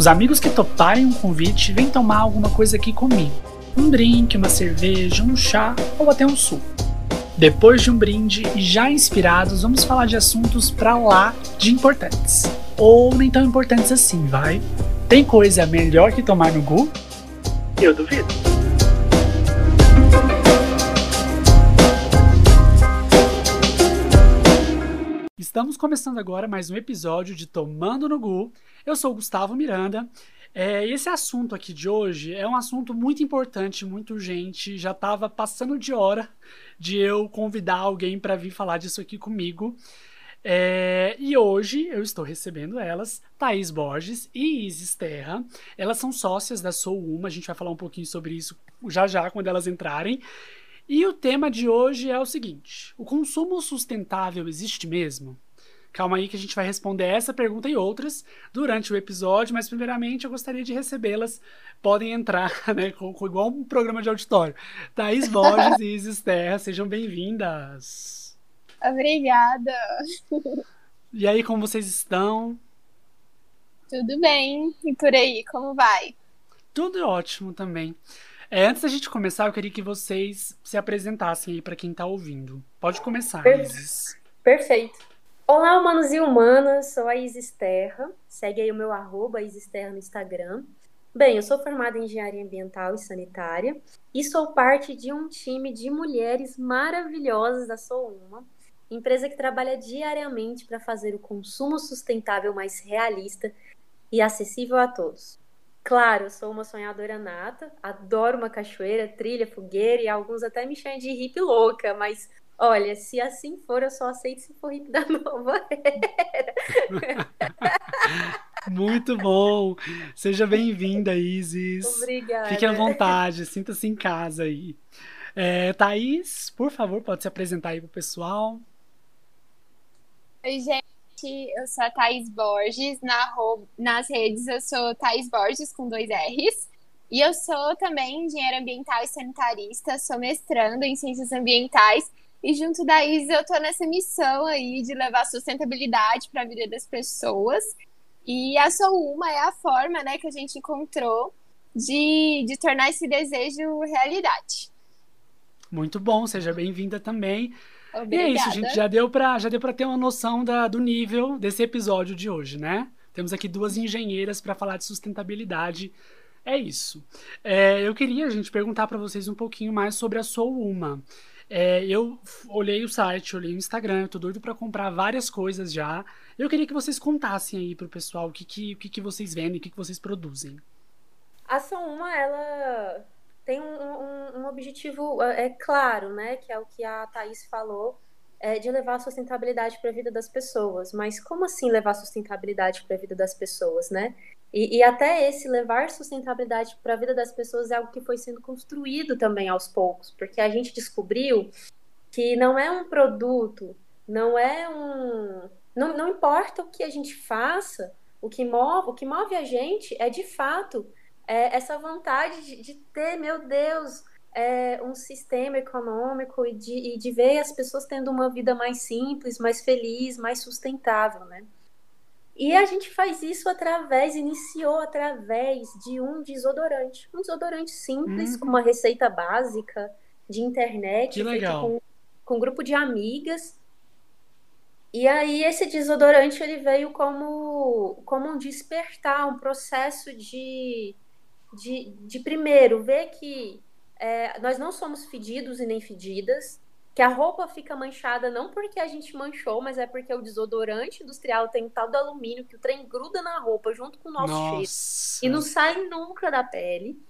Os amigos que toparem um convite vêm tomar alguma coisa aqui comigo. Um drink, uma cerveja, um chá ou até um suco. Depois de um brinde e já inspirados, vamos falar de assuntos pra lá de importantes. Ou nem tão importantes assim, vai? Tem coisa melhor que tomar no Gu? Eu duvido. Estamos começando agora mais um episódio de Tomando no Gu. Eu sou o Gustavo Miranda. É, esse assunto aqui de hoje é um assunto muito importante, muito urgente. Já estava passando de hora de eu convidar alguém para vir falar disso aqui comigo. É, e hoje eu estou recebendo elas, Thaís Borges e Isis Terra. Elas são sócias da Sou Uma, a gente vai falar um pouquinho sobre isso já já quando elas entrarem. E o tema de hoje é o seguinte: o consumo sustentável existe mesmo? Calma aí que a gente vai responder essa pergunta e outras durante o episódio, mas primeiramente eu gostaria de recebê-las. Podem entrar, né, com, com, igual um programa de auditório. Thaís Borges e Isis Terra, sejam bem-vindas. Obrigada. E aí, como vocês estão? Tudo bem. E por aí, como vai? Tudo ótimo também. É, antes da gente começar, eu queria que vocês se apresentassem aí para quem está ouvindo. Pode começar, Per Isis. Perfeito. Olá, humanos e humanas, sou a Isis Terra. Segue aí o meu arroba, Isis Terra no Instagram. Bem, eu sou formada em Engenharia Ambiental e Sanitária e sou parte de um time de mulheres maravilhosas da Sou Uma, empresa que trabalha diariamente para fazer o consumo sustentável mais realista e acessível a todos. Claro, eu sou uma sonhadora nata, adoro uma cachoeira, trilha, fogueira e alguns até me chamam de hippie louca, mas olha, se assim for, eu só aceito se for hippie da nova era. Muito bom! Seja bem-vinda, Isis. Obrigada. Fique à vontade, sinta-se em casa aí. É, Thaís, por favor, pode se apresentar aí pro pessoal. Oi, gente eu sou a Thaís Borges. Na, nas redes eu sou Thaís Borges com dois R's. E eu sou também engenheira ambiental e sanitarista, sou mestrando em ciências ambientais. E junto da ISA eu estou nessa missão aí de levar sustentabilidade para a vida das pessoas. E a Sou Uma é a forma né, que a gente encontrou de, de tornar esse desejo realidade. Muito bom, seja bem-vinda também. Obrigada. E é isso, gente. Já deu para já deu para ter uma noção da, do nível desse episódio de hoje, né? Temos aqui duas engenheiras para falar de sustentabilidade. É isso. É, eu queria, gente, perguntar para vocês um pouquinho mais sobre a Sou Uma. É, eu olhei o site, olhei o Instagram, eu tô doido para comprar várias coisas já. Eu queria que vocês contassem aí pro pessoal o que, que, o que, que vocês vendem, o que, que vocês produzem. A Sou Uma, ela tem um, um, um, objetivo é claro, né, que é o que a Thaís falou, é de levar a sustentabilidade para a vida das pessoas. Mas como assim levar sustentabilidade para a vida das pessoas, né? E, e até esse levar sustentabilidade para a vida das pessoas é algo que foi sendo construído também aos poucos, porque a gente descobriu que não é um produto, não é um. Não, não importa o que a gente faça, o que move, o que move a gente é de fato é, essa vontade de, de, ter, meu Deus, é, um sistema econômico e de, e de ver as pessoas tendo uma vida mais simples, mais feliz, mais sustentável, né? E a gente faz isso através, iniciou através de um desodorante. Um desodorante simples, com uma receita básica de internet, que legal. Com, com um grupo de amigas. E aí esse desodorante ele veio como, como um despertar, um processo de de, de primeiro ver que é, nós não somos fedidos e nem fedidas, que a roupa fica manchada não porque a gente manchou, mas é porque o desodorante industrial tem um tal do alumínio que o trem gruda na roupa junto com o nosso Nossa. cheiro e não sai nunca da pele.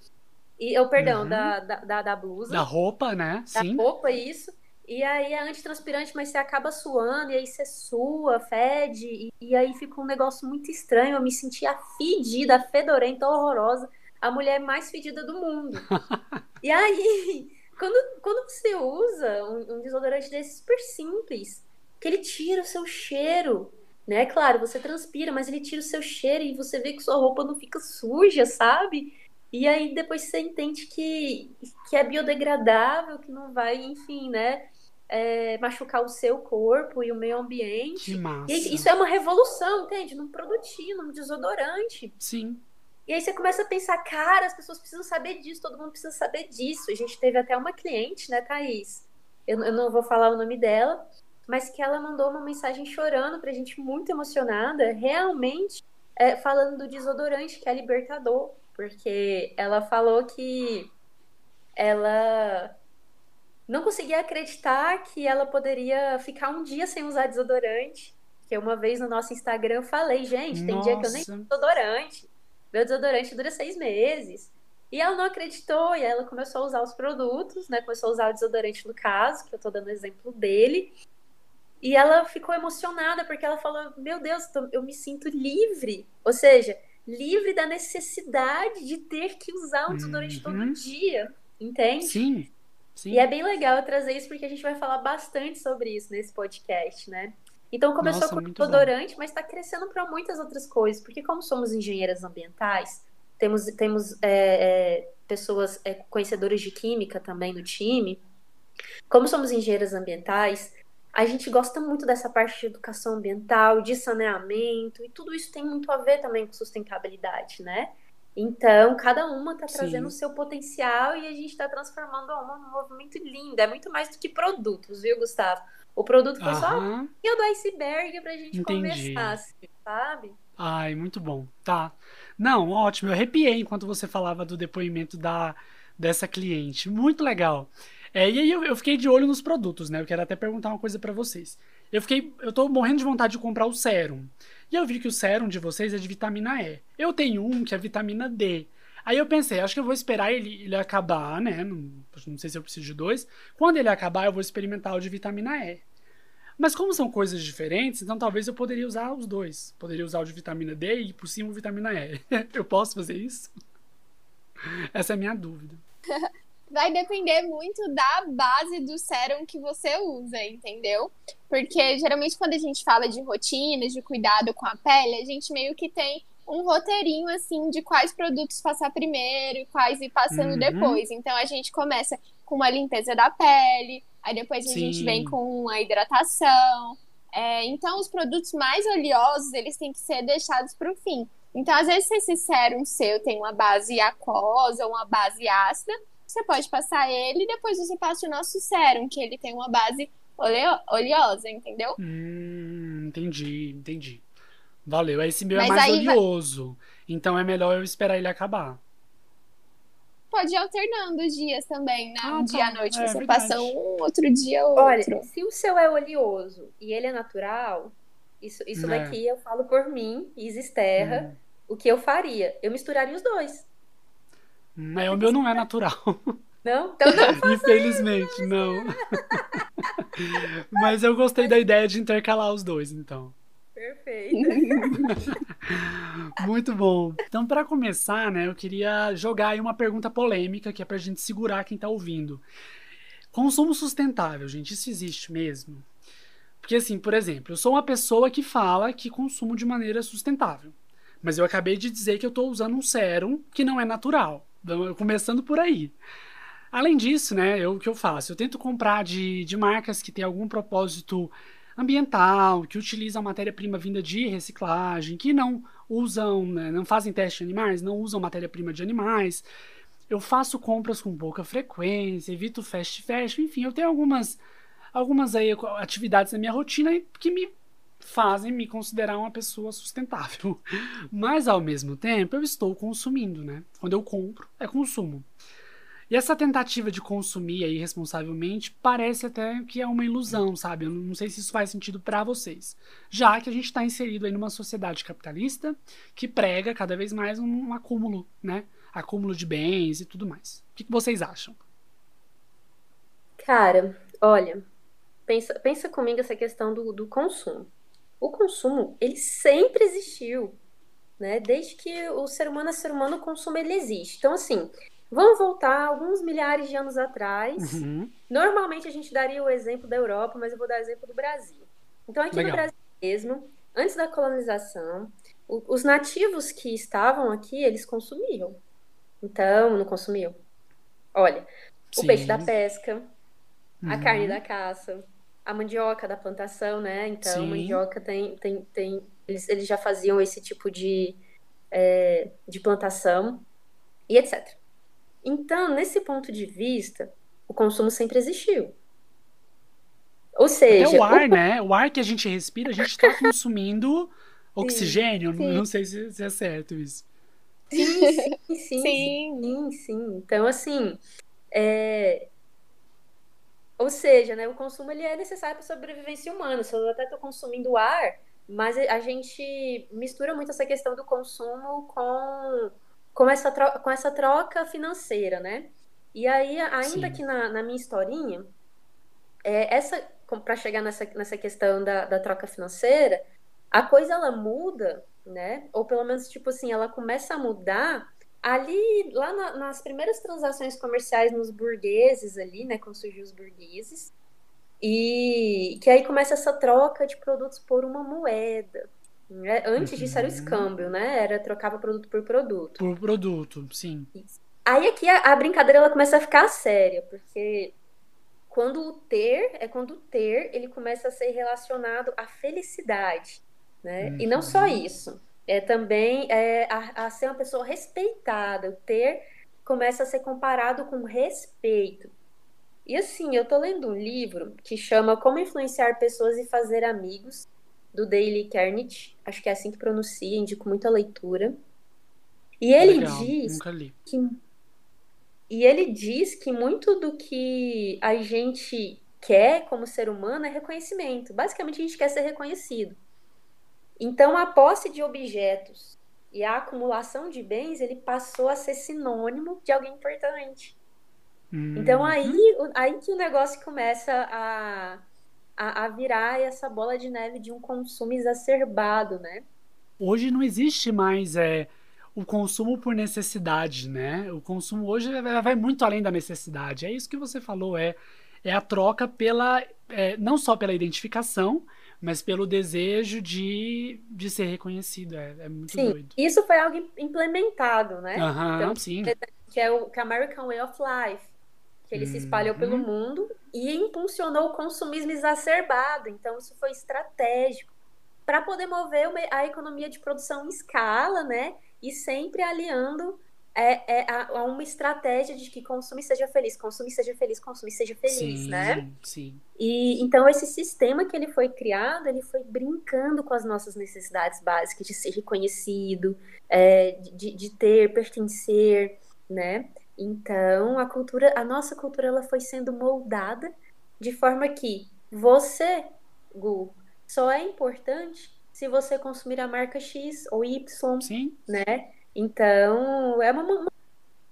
E eu, perdão, Uhum. da, da, da, blusa. Da roupa, né? Da Sim. roupa, isso. E aí é antitranspirante, mas você acaba suando, e aí você sua, fede, e, e aí fica um negócio muito estranho. Eu me sentia fedida, fedorenta, horrorosa a mulher mais fedida do mundo. e aí, quando, quando você usa um, um, desodorante desse super simples, que ele tira o seu cheiro, né? Claro, você transpira, mas ele tira o seu cheiro e você vê que sua roupa não fica suja, sabe? E aí depois você entende que, que é biodegradável, que não vai, enfim, né? É, machucar o seu corpo e o meio ambiente. Que massa. E isso é uma revolução, entende? Num produtinho, num desodorante. Sim. E aí você começa a pensar, cara, as pessoas precisam saber disso, todo mundo precisa saber disso. A gente teve até uma cliente, né, Thaís? Eu, eu não vou falar o nome dela, mas que ela mandou uma mensagem chorando pra gente, muito emocionada, realmente é, falando do desodorante, que é libertador. Porque ela falou que ela não conseguia acreditar que ela poderia ficar um dia sem usar desodorante. Que uma vez no nosso Instagram eu falei, gente, tem Nossa. dia que eu nem uso desodorante. Meu desodorante dura seis meses. E ela não acreditou, e ela começou a usar os produtos, né? Começou a usar o desodorante no caso, que eu tô dando exemplo dele. E ela ficou emocionada, porque ela falou: Meu Deus, eu me sinto livre. Ou seja, livre da necessidade de ter que usar um desodorante uhum. todo dia. Entende? Sim. Sim. E é bem legal trazer isso, porque a gente vai falar bastante sobre isso nesse podcast, né? Então começou Nossa, com desodorante, mas está crescendo para muitas outras coisas, porque como somos engenheiras ambientais, temos, temos é, é, pessoas é, conhecedoras de química também no time. Como somos engenheiras ambientais, a gente gosta muito dessa parte de educação ambiental, de saneamento, e tudo isso tem muito a ver também com sustentabilidade, né? Então, cada uma está trazendo o seu potencial e a gente está transformando uma num movimento lindo. É muito mais do que produtos, viu, Gustavo? O produto foi Aham. só o do iceberg pra gente Entendi. conversar, assim, sabe? Ai, muito bom. Tá. Não, ótimo. Eu arrepiei enquanto você falava do depoimento da, dessa cliente. Muito legal. É, e aí eu, eu, fiquei de olho nos produtos, né? Eu quero até perguntar uma coisa para vocês. Eu fiquei. Eu tô morrendo de vontade de comprar o sérum. E eu vi que o sérum de vocês é de vitamina E. Eu tenho um que é vitamina D. Aí eu pensei, acho que eu vou esperar ele, ele acabar, né? Não, não sei se eu preciso de dois. Quando ele acabar, eu vou experimentar o de vitamina E. Mas como são coisas diferentes, então talvez eu poderia usar os dois. Poderia usar o de vitamina D e por cima o vitamina E. eu posso fazer isso? Essa é a minha dúvida. vai depender muito da base do sérum que você usa, entendeu? Porque geralmente quando a gente fala de rotinas, de cuidado com a pele, a gente meio que tem um roteirinho assim de quais produtos passar primeiro e quais ir passando uhum. depois. Então a gente começa com uma limpeza da pele, aí depois a Sim. gente vem com a hidratação. É, então os produtos mais oleosos eles têm que ser deixados para o fim. Então às vezes se esse sérum seu tem uma base aquosa ou uma base ácida, você pode passar ele e depois você passa o nosso sérum, que ele tem uma base oleo oleosa, entendeu? Hum, entendi, entendi. Valeu. Esse meu é Mas é mais oleoso. Vai... Então é melhor eu esperar ele acabar. Pode ir alternando os dias também, né? Ah, um tá. dia à noite é, você verdade. passa um, outro dia outro. Olha, se o seu é oleoso e ele é natural, isso, isso é. daqui eu falo por mim, Isis Terra, hum. o que eu faria? Eu misturaria os dois. Mas o meu não é natural. Não? Então não Infelizmente, não. Mas eu gostei da ideia de intercalar os dois, então. Perfeito. Muito bom. Então, para começar, né, eu queria jogar aí uma pergunta polêmica que é pra gente segurar quem tá ouvindo. Consumo sustentável, gente, isso existe mesmo? Porque, assim, por exemplo, eu sou uma pessoa que fala que consumo de maneira sustentável. Mas eu acabei de dizer que eu estou usando um sérum que não é natural. Então, começando por aí. Além disso, né, eu, o que eu faço? Eu tento comprar de, de marcas que têm algum propósito ambiental, que utilizam matéria-prima vinda de reciclagem, que não usam, né, não fazem teste de animais, não usam matéria-prima de animais. Eu faço compras com pouca frequência, evito fast fashion, enfim, eu tenho algumas algumas aí atividades na minha rotina que me fazem me considerar uma pessoa sustentável. Mas ao mesmo tempo, eu estou consumindo, né? Quando eu compro, é consumo. E essa tentativa de consumir aí responsavelmente parece até que é uma ilusão, sabe? Eu não sei se isso faz sentido para vocês. Já que a gente está inserido aí numa sociedade capitalista que prega cada vez mais um, um acúmulo, né? Acúmulo de bens e tudo mais. O que, que vocês acham? Cara, olha, pensa, pensa comigo essa questão do, do consumo o consumo, ele sempre existiu, né? Desde que o ser humano é ser humano, o consumo ele existe. Então, assim, vamos voltar alguns milhares de anos atrás. Uhum. Normalmente a gente daria o exemplo da Europa, mas eu vou dar o exemplo do Brasil. Então, aqui Legal. no Brasil mesmo, antes da colonização, o, os nativos que estavam aqui, eles consumiam. Então, não consumiam. Olha, Sim. o peixe da pesca, uhum. a carne da caça, a mandioca da plantação, né? Então, Sim. mandioca tem, tem, tem eles, eles já faziam esse tipo de, é, de plantação e etc. Então, nesse ponto de vista, o consumo sempre existiu. Ou seja. Até o ar, o... né? O ar que a gente respira, a gente está consumindo oxigênio. Sim, Não sei se, é certo isso. Sim, sim, sim. sim, sim. Então, assim. É... Ou seja, né, o consumo ele é necessário para a sobrevivência humana. Se eu até estou consumindo ar, mas a gente mistura muito essa questão do consumo com, com, essa, troca, com essa troca financeira, né? E aí, ainda Sim. que na, na minha historinha, é, essa para chegar nessa, nessa questão da, da troca financeira, a coisa ela muda, né? Ou pelo menos, tipo assim, ela começa a mudar ali, lá na, nas primeiras transações comerciais nos burgueses ali, né? Quando surgiu os burgueses. E que aí começa essa troca de produtos por uma moeda. Né? Antes disso era o uhum. escâmbio, né? Era trocava produto por produto. Por produto, sim. Isso. Aí aqui a, a, brincadeira ela começa a ficar séria, porque quando o ter é quando o ter ele começa a ser relacionado à felicidade, né? Uhum. E não só uhum. isso, é também é, a, a ser uma pessoa respeitada. O ter começa a ser comparado com respeito. E assim, eu tô lendo um livro que chama Como Influenciar Pessoas e Fazer Amigos, do Daily Carnage. Acho que é assim que pronuncia, indico muita leitura. E ele Legal, diz que e ele diz que muito do que a gente quer como ser humano é reconhecimento. Basicamente, a gente quer ser reconhecido. Então, a posse de objetos e a acumulação de bens, ele passou a ser sinônimo de alguém importante. Uhum. Então, aí, aí que o negócio começa a, a, a virar essa bola de neve de um consumo exacerbado, né? Hoje não existe mais é, o consumo por necessidade, né? O consumo hoje vai muito além da necessidade. É isso que você falou, é, é a troca pela. É, não só pela identificação, mas pelo desejo de, de ser reconhecido. É, é muito sim, doido. Isso foi algo implementado, né? Uhum, então, sim. Que é o que é American Way of Life, que ele uhum. se espalhou pelo uhum. mundo e impulsionou o consumismo exacerbado. Então, isso foi estratégico para poder mover a economia de produção em escala, né? e sempre aliando é, é a, a, uma estratégia de que consumir seja feliz, consumir seja feliz, consumir seja feliz, sim, né? Sim. E então esse sistema que ele foi criado, ele foi brincando com as nossas necessidades básicas de ser reconhecido, é, de, de ter, pertencer, né? Então a cultura, a nossa cultura, ela foi sendo moldada de forma que você, Gu, só é importante se você consumir a marca X ou Y, Sim. né? Então, é uma, uma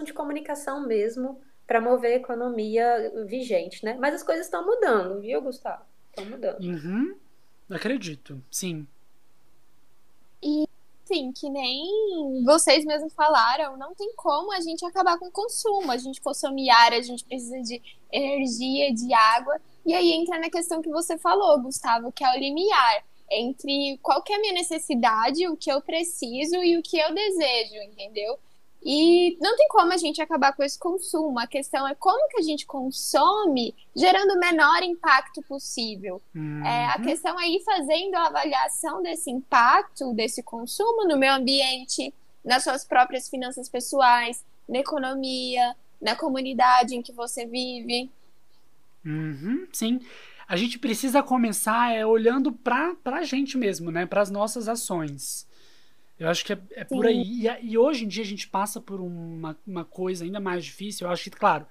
de comunicação mesmo para mover a economia vigente, né? Mas as coisas estão mudando, viu, Gustavo? Estão mudando. Uhum. Acredito, sim. E, sim, que nem vocês mesmos falaram, não tem como a gente acabar com o consumo. A gente consome ar, a gente precisa de energia, de água. E aí entra na questão que você falou, Gustavo, que é o limiar entre qual é a minha necessidade, o que eu preciso e o que eu desejo, entendeu? E não tem como a gente acabar com esse consumo. A questão é como que a gente consome, gerando o menor impacto possível. Uhum. É, a questão é ir fazendo a avaliação desse impacto, desse consumo no meio ambiente, nas suas próprias finanças pessoais, na economia, na comunidade em que você vive. Uhum, sim a gente precisa começar é, olhando para a gente mesmo, né? Para as nossas ações. Eu acho que é, é por aí. E, e, hoje em dia a gente passa por uma, uma coisa ainda mais difícil. Eu acho que, claro,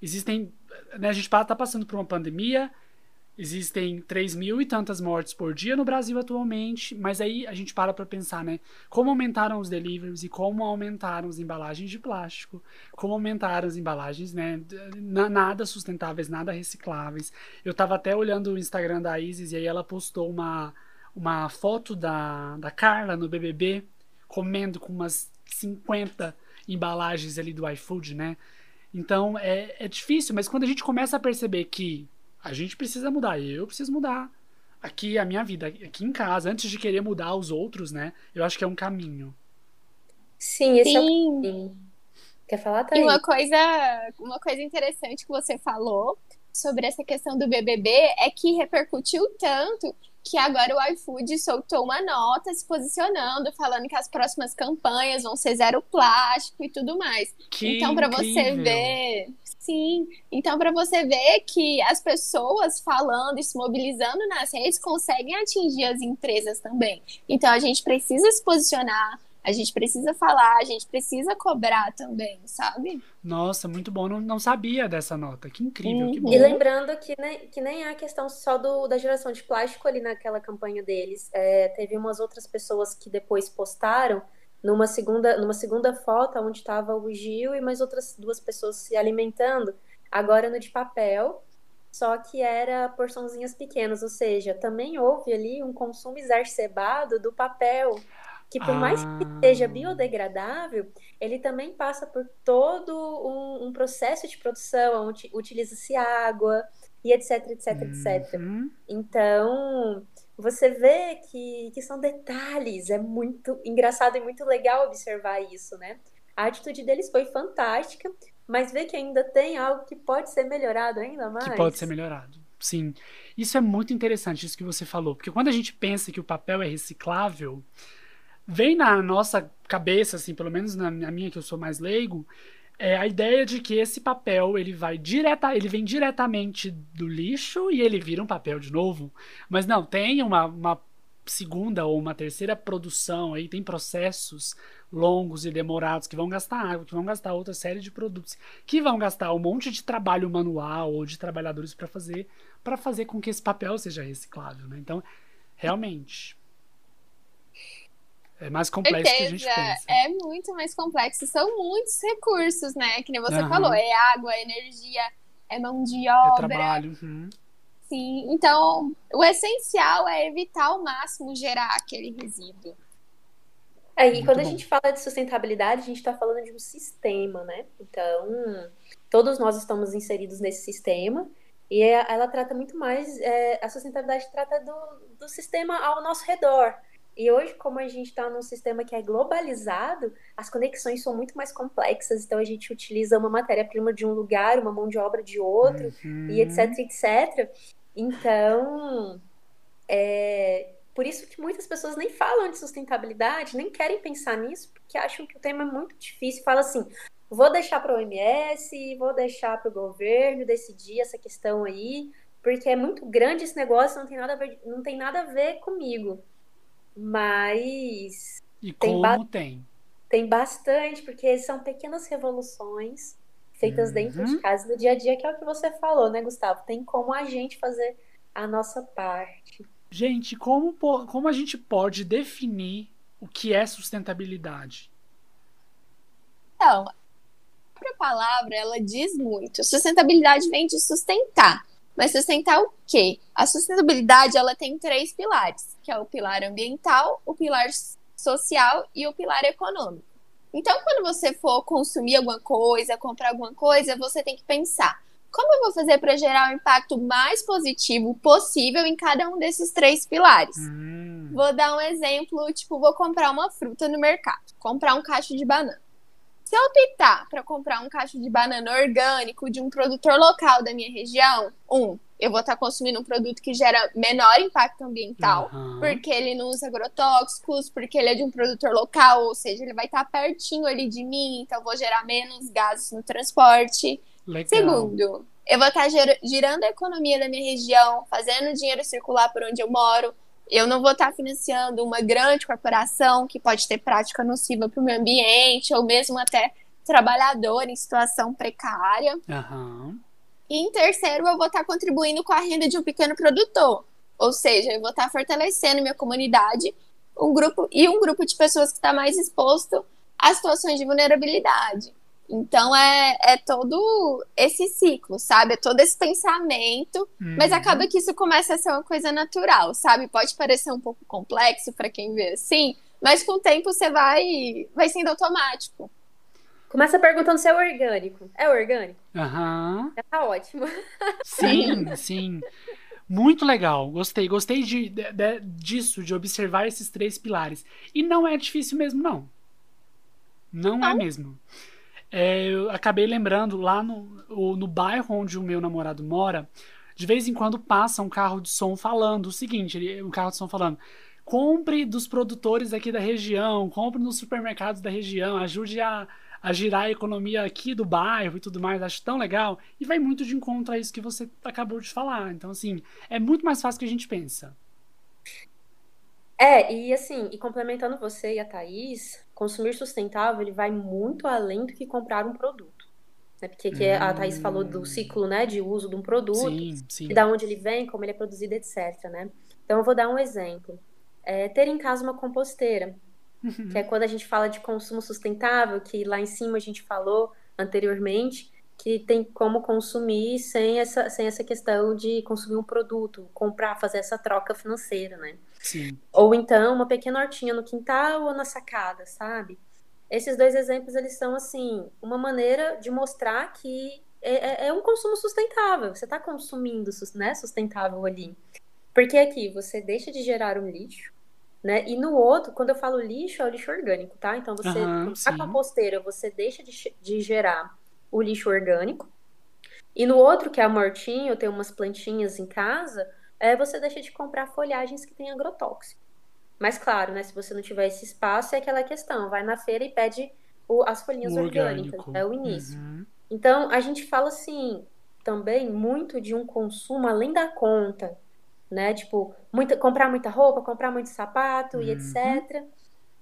existem. Né, a gente está passando por uma pandemia, Existem 3 mil e tantas mortes por dia no Brasil atualmente, mas aí a gente para para pensar, né? Como aumentaram os deliveries e como aumentaram as embalagens de plástico, como aumentaram as embalagens, né? Nada sustentáveis, nada recicláveis. Eu tava até olhando o Instagram da Isis e aí ela postou uma, uma foto da, da Carla no BBB comendo com umas 50 embalagens ali do iFood, né? Então é, é difícil, mas quando a gente começa a perceber que a gente precisa mudar. Eu preciso mudar. Aqui a minha vida, aqui em casa, antes de querer mudar os outros, né? Eu acho que é um caminho. Sim, esse Sim. é o caminho. Quer falar, Thaís? E uma coisa, uma coisa interessante que você falou sobre essa questão do BBB é que repercutiu tanto que agora o iFood soltou uma nota se posicionando, falando que as próximas campanhas vão ser zero plástico e tudo mais. Que então, para você ver. Sim, então para você ver que as pessoas falando e se mobilizando nas redes conseguem atingir as empresas também. Então a gente precisa se posicionar, a gente precisa falar, a gente precisa cobrar também, sabe? Nossa, muito bom. Não, não sabia dessa nota. Que incrível, que Uhum. bom. E lembrando que nem, que nem é a questão só do, da geração de plástico ali naquela campanha deles. É, teve umas outras pessoas que depois postaram numa segunda, numa segunda foto onde estava o Gil e mais outras duas pessoas se alimentando, agora no de papel, só que era porçãozinhas pequenas, ou seja, também houve ali um consumo exacerbado do papel, que por mais que Ah. seja biodegradável, ele também passa por todo um, um processo de produção, onde utiliza-se água e etc, etc, etc. Uhum. Então, você vê que, que são detalhes, é muito engraçado e muito legal observar isso, né? A atitude deles foi fantástica, mas vê que ainda tem algo que pode ser melhorado ainda mais. Que pode ser melhorado. Sim. Isso é muito interessante, isso que você falou. Porque quando a gente pensa que o papel é reciclável, vem na nossa cabeça, assim, pelo menos na minha, que eu sou mais leigo, é a ideia de que esse papel ele vai direta, ele vem diretamente do lixo e ele vira um papel de novo. Mas não, tem uma, uma segunda ou uma terceira produção aí, tem processos longos e demorados que vão gastar água, que vão gastar outra série de produtos, que vão gastar um monte de trabalho manual ou de trabalhadores para fazer, para fazer com que esse papel seja reciclável, né? Então, realmente é mais complexo do que a gente Certeza, pensa. é muito mais complexo. São muitos recursos, né? Que nem você Aham. falou, é água, é energia, é mão de É obra. trabalho. uhum. Sim, então o essencial é evitar ao máximo gerar aquele resíduo. É, e Muito quando a bom. gente fala de sustentabilidade, a gente está falando de um sistema, né? Então, todos nós estamos inseridos nesse sistema e é- ela trata muito mais, é, a sustentabilidade trata do, do sistema ao nosso redor. E hoje, como a gente está num sistema que é globalizado, as conexões são muito mais complexas, então a gente utiliza uma matéria-prima de um lugar, uma mão de obra de outro, Uhum. e etc, etc. Então, é por isso que muitas pessoas nem falam de sustentabilidade, nem querem pensar nisso, porque acham que o tema é muito difícil. Fala assim, vou deixar para o OMS, vou deixar para o governo decidir essa questão aí, porque é muito grande esse negócio, não tem nada a ver, não tem nada a ver comigo. Mas E tem como ba- tem? tem bastante, porque são pequenas revoluções feitas Uhum. dentro de casa no dia a dia, que é o que você falou, né, Gustavo? Tem como a gente fazer a nossa parte. Gente, como, como a gente pode definir o que é sustentabilidade? Então, a própria palavra, ela diz muito. Sustentabilidade vem de sustentar. Mas sustentar o quê? A sustentabilidade, ela tem três pilares, que é o pilar ambiental, o pilar social e o pilar econômico. Então, quando você for consumir alguma coisa, comprar alguma coisa, você tem que pensar: como eu vou fazer para gerar o impacto mais positivo possível em cada um desses três pilares? Hum, Vou dar um exemplo, tipo, vou comprar uma fruta no mercado, comprar um cacho de banana. Se eu optar para comprar um cacho de banana orgânico de um produtor local da minha região, um, eu vou estar consumindo um produto que gera menor impacto ambiental, aham. porque ele não usa agrotóxicos, porque ele é de um produtor local, ou seja, ele vai estar pertinho ali de mim, então eu vou gerar menos gases no transporte. Legal. Segundo, eu vou estar ger- girando a economia da minha região, fazendo o dinheiro circular por onde eu moro. Eu não vou estar financiando uma grande corporação que pode ter prática nociva para o meio ambiente, ou mesmo até trabalhador em situação precária. Aham. E em terceiro, eu vou estar contribuindo com a renda de um pequeno produtor. Ou seja, eu vou estar fortalecendo minha comunidade um grupo e um grupo de pessoas que está mais exposto a situações de vulnerabilidade. Então é, é todo esse ciclo, sabe? É todo esse pensamento, mas Uhum. acaba que isso começa a ser uma coisa natural, sabe? Pode parecer um pouco complexo para quem vê assim, mas com o tempo você vai, vai sendo automático. Começa perguntando se é orgânico. É orgânico? Aham. Já tá ótimo. Sim, sim. Muito legal. Gostei. Gostei de, de- de- disso, de observar esses três pilares. E não é difícil mesmo, não. Não é mesmo. É, eu acabei lembrando lá no, no bairro onde o meu namorado mora, de vez em quando passa um carro de som falando o seguinte, um carro de som falando compre dos produtores aqui da região, compre nos supermercados da região, ajude a, a girar a economia aqui do bairro e tudo mais, acho tão legal. E vai muito de encontro a isso que você acabou de falar. Então, assim, é muito mais fácil que a gente pensa. É, e assim, e complementando você e a Thaís, consumir sustentável ele vai muito além do que comprar um produto. Né? Porque hum. a Thaís falou do ciclo né, de uso de um produto, sim, sim. e da onde ele vem, como ele é produzido, etc. Né? Então eu vou dar um exemplo é, ter em casa uma composteira, uhum. que é quando a gente fala de consumo sustentável, que lá em cima a gente falou anteriormente, que tem como consumir sem essa, sem essa questão de consumir um produto, comprar, fazer essa troca financeira, né? Sim. Ou então uma pequena hortinha no quintal ou na sacada, sabe? Esses dois exemplos, eles são, assim, uma maneira de mostrar que é, é, é um consumo sustentável. Você está consumindo né, sustentável ali. Porque aqui você deixa de gerar um lixo, né? E no outro, quando eu falo lixo, é o lixo orgânico, tá? Então você, uhum, a composteira, você deixa de, de gerar o lixo orgânico. E no outro, que é a mortinha, eu tenho umas plantinhas em casa, é, você deixa de comprar folhagens que têm agrotóxico. Mas claro, né? Se você não tiver esse espaço, é aquela questão, vai na feira e pede o, as folhinhas orgânicas, é o início. Uhum. Então, a gente fala assim, também muito de um consumo além da conta, né? Tipo, muita, comprar muita roupa, comprar muito sapato uhum. e etc. Uh,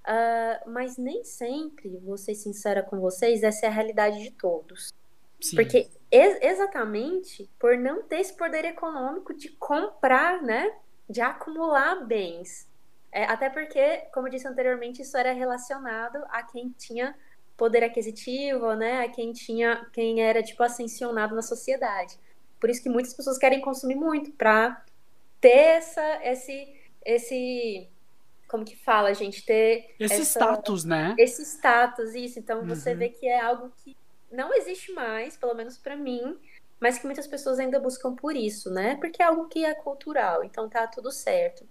ah, mas nem sempre, vou ser sincera com vocês, essa é a realidade de todos. Sim. Porque ex exatamente por não ter esse poder econômico de comprar, né? De acumular bens. É, até porque, como eu disse anteriormente, isso era relacionado a quem tinha poder aquisitivo, né? A quem tinha, quem era tipo ascensionado na sociedade. Por isso que muitas pessoas querem consumir muito para ter essa, esse, esse, como que fala, gente, ter esse essa, status, né? Esse status, isso. Então você uhum. vê que é algo que não existe mais, pelo menos para mim, mas que muitas pessoas ainda buscam por isso, né? Porque é algo que é cultural, então tá tudo certo.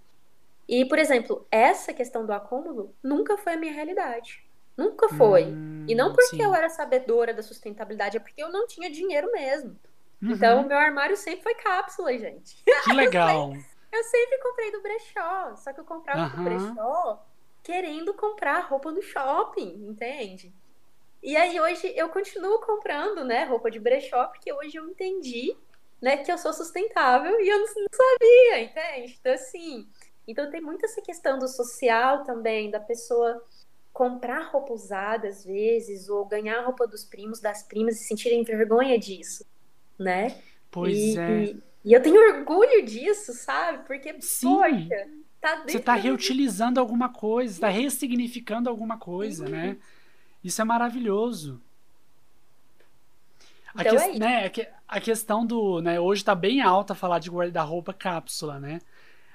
E, por exemplo, essa questão do acúmulo nunca foi a minha realidade. Nunca foi. Hum, e não porque sim. eu era sabedora da sustentabilidade, é porque eu não tinha dinheiro mesmo. Uhum. Então, meu armário sempre foi cápsula, gente. Que legal. eu, sempre, eu sempre comprei do brechó, só que eu comprava uhum. do brechó querendo comprar roupa no shopping, entende? E aí hoje eu continuo comprando, né, roupa de brechó, porque hoje eu entendi, né, que eu sou sustentável e eu não, sabia, entende? Então assim, então tem muito essa questão do social também, da pessoa comprar roupa usada às vezes, ou ganhar roupa dos primos, das primas e sentirem vergonha disso né? Pois e, é. E, e, eu tenho orgulho disso, sabe? Porque, Sim. poxa, tá Você está reutilizando alguma coisa, está ressignificando alguma coisa, uhum. né? Isso é maravilhoso. A, então que, é né, a questão do. Né, hoje está bem alta falar de guarda-roupa cápsula, né?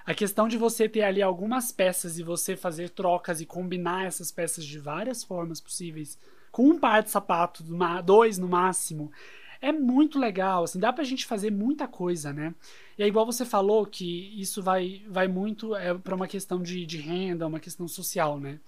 A questão de você ter ali algumas peças e você fazer trocas e combinar essas peças de várias formas possíveis, com um par de sapato, dois no máximo, é muito legal, assim, dá pra gente fazer muita coisa, né? E é igual você falou que isso vai, vai muito é, para uma questão de, de renda, uma questão social, né?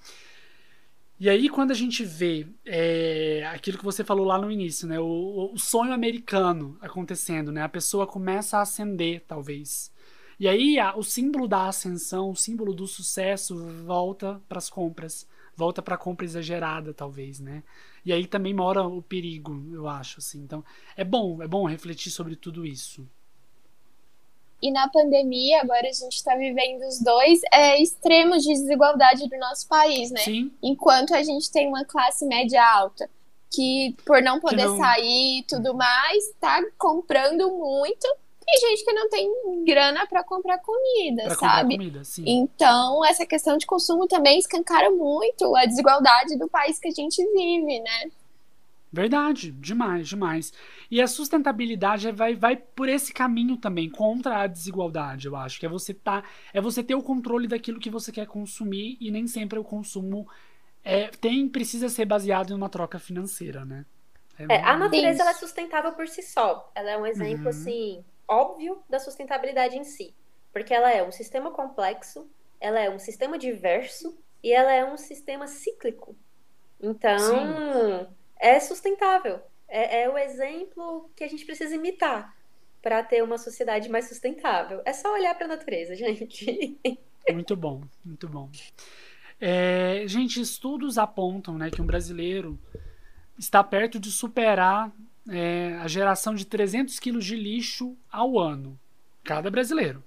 E aí, quando a gente vê é, aquilo que você falou lá no início, né? O, o, sonho americano acontecendo, né? A pessoa começa a ascender, talvez. E aí, a, o símbolo da ascensão, o símbolo do sucesso volta para as compras. Volta para a compra exagerada, talvez, né? E aí também mora o perigo, eu acho, assim. Então, é bom, é bom refletir sobre tudo isso. E na pandemia, agora a gente está vivendo os dois é, extremos de desigualdade do nosso país, né? Sim. Enquanto a gente tem uma classe média alta, que por não poder não... sair e tudo mais, está comprando muito tem gente que não tem grana para comprar comida, pra sabe? Comprar comida, sim. Então, essa questão de consumo também escancara muito a desigualdade do país que a gente vive, né? Verdade, demais, demais. E a sustentabilidade vai, vai por esse caminho também, contra a desigualdade, eu acho. Que é você tá, é você ter o controle daquilo que você quer consumir e nem sempre o consumo é, tem precisa ser baseado em uma troca financeira, né? É, é a natureza ela é sustentável por si só. Ela é um exemplo uhum. assim óbvio da sustentabilidade em si, porque ela é um sistema complexo, ela é um sistema diverso e ela é um sistema cíclico. Então, Sim. É sustentável. É, é, o exemplo que a gente precisa imitar. para ter uma sociedade mais sustentável. É só olhar para a natureza, gente. Muito bom, muito bom. É, gente, estudos apontam né, que um brasileiro está perto de superar é, a geração de 300 quilos de lixo ao ano, cada brasileiro.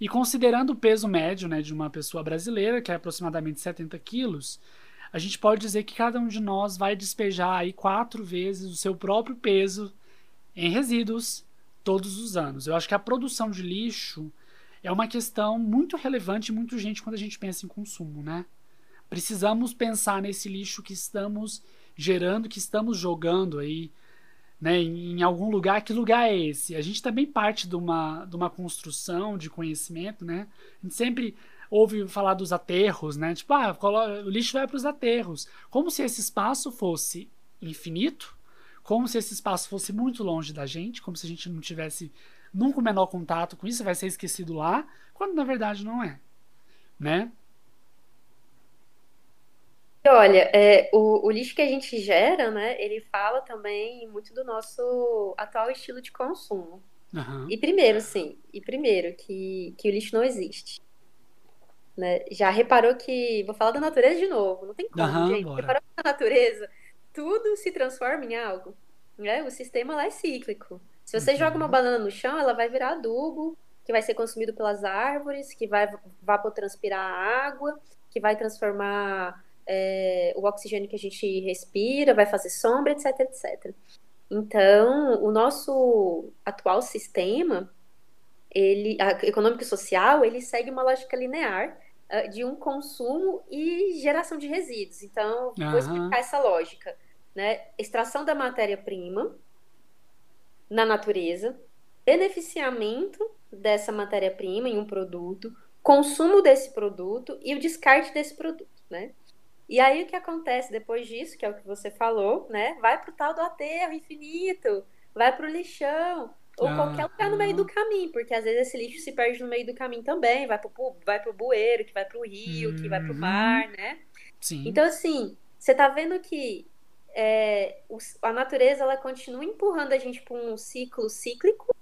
E considerando o peso médio né, de uma pessoa brasileira, que é aproximadamente 70 quilos, a gente pode dizer que cada um de nós vai despejar aí quatro vezes o seu próprio peso em resíduos todos os anos. Eu acho que a produção de lixo é uma questão muito relevante e muito urgente quando a gente pensa em consumo, né? Precisamos pensar nesse lixo que estamos gerando, que estamos jogando aí, né, em, algum lugar. Que lugar é esse? A gente também parte de uma, de uma construção de conhecimento, né? A gente sempre ouve falar dos aterros, né? Tipo, ah, o lixo vai para os aterros. Como se esse espaço fosse infinito, como se esse espaço fosse muito longe da gente, como se a gente não tivesse nunca o menor contato com isso, vai ser esquecido lá, quando na verdade não é, né? Olha, é, o, o, lixo que a gente gera, né, ele fala também muito do nosso atual estilo de consumo. Uhum. E primeiro, sim, e primeiro, que, que o lixo não existe. Né? Já reparou que. Vou falar da natureza de novo, não tem como, uhum, gente. Bora. Reparou que na natureza tudo se transforma em algo. Né? O sistema lá é cíclico. Se você uhum. joga uma banana no chão, ela vai virar adubo, que vai ser consumido pelas árvores, que vai vapotranspirar a água, que vai transformar é, o oxigênio que a gente respira, vai fazer sombra, etc, etc. Então, o nosso atual sistema, ele, econômico e social, ele segue uma lógica linear de um consumo e geração de resíduos. Então, uhum. vou explicar essa lógica. Né? Extração da matéria-prima na natureza, beneficiamento dessa matéria-prima em um produto, consumo desse produto e o descarte desse produto, né? E aí o que acontece depois disso, que é o que você falou, né? Vai pro tal do aterro infinito, vai pro lixão, ou ah, qualquer lugar no meio do caminho, porque às vezes esse lixo se perde no meio do caminho também, vai pro, vai pro bueiro, que vai pro rio, uhum. que vai pro uhum. mar, né? Sim. Então, assim, você tá vendo que é, a natureza ela continua empurrando a gente para um ciclo cíclico,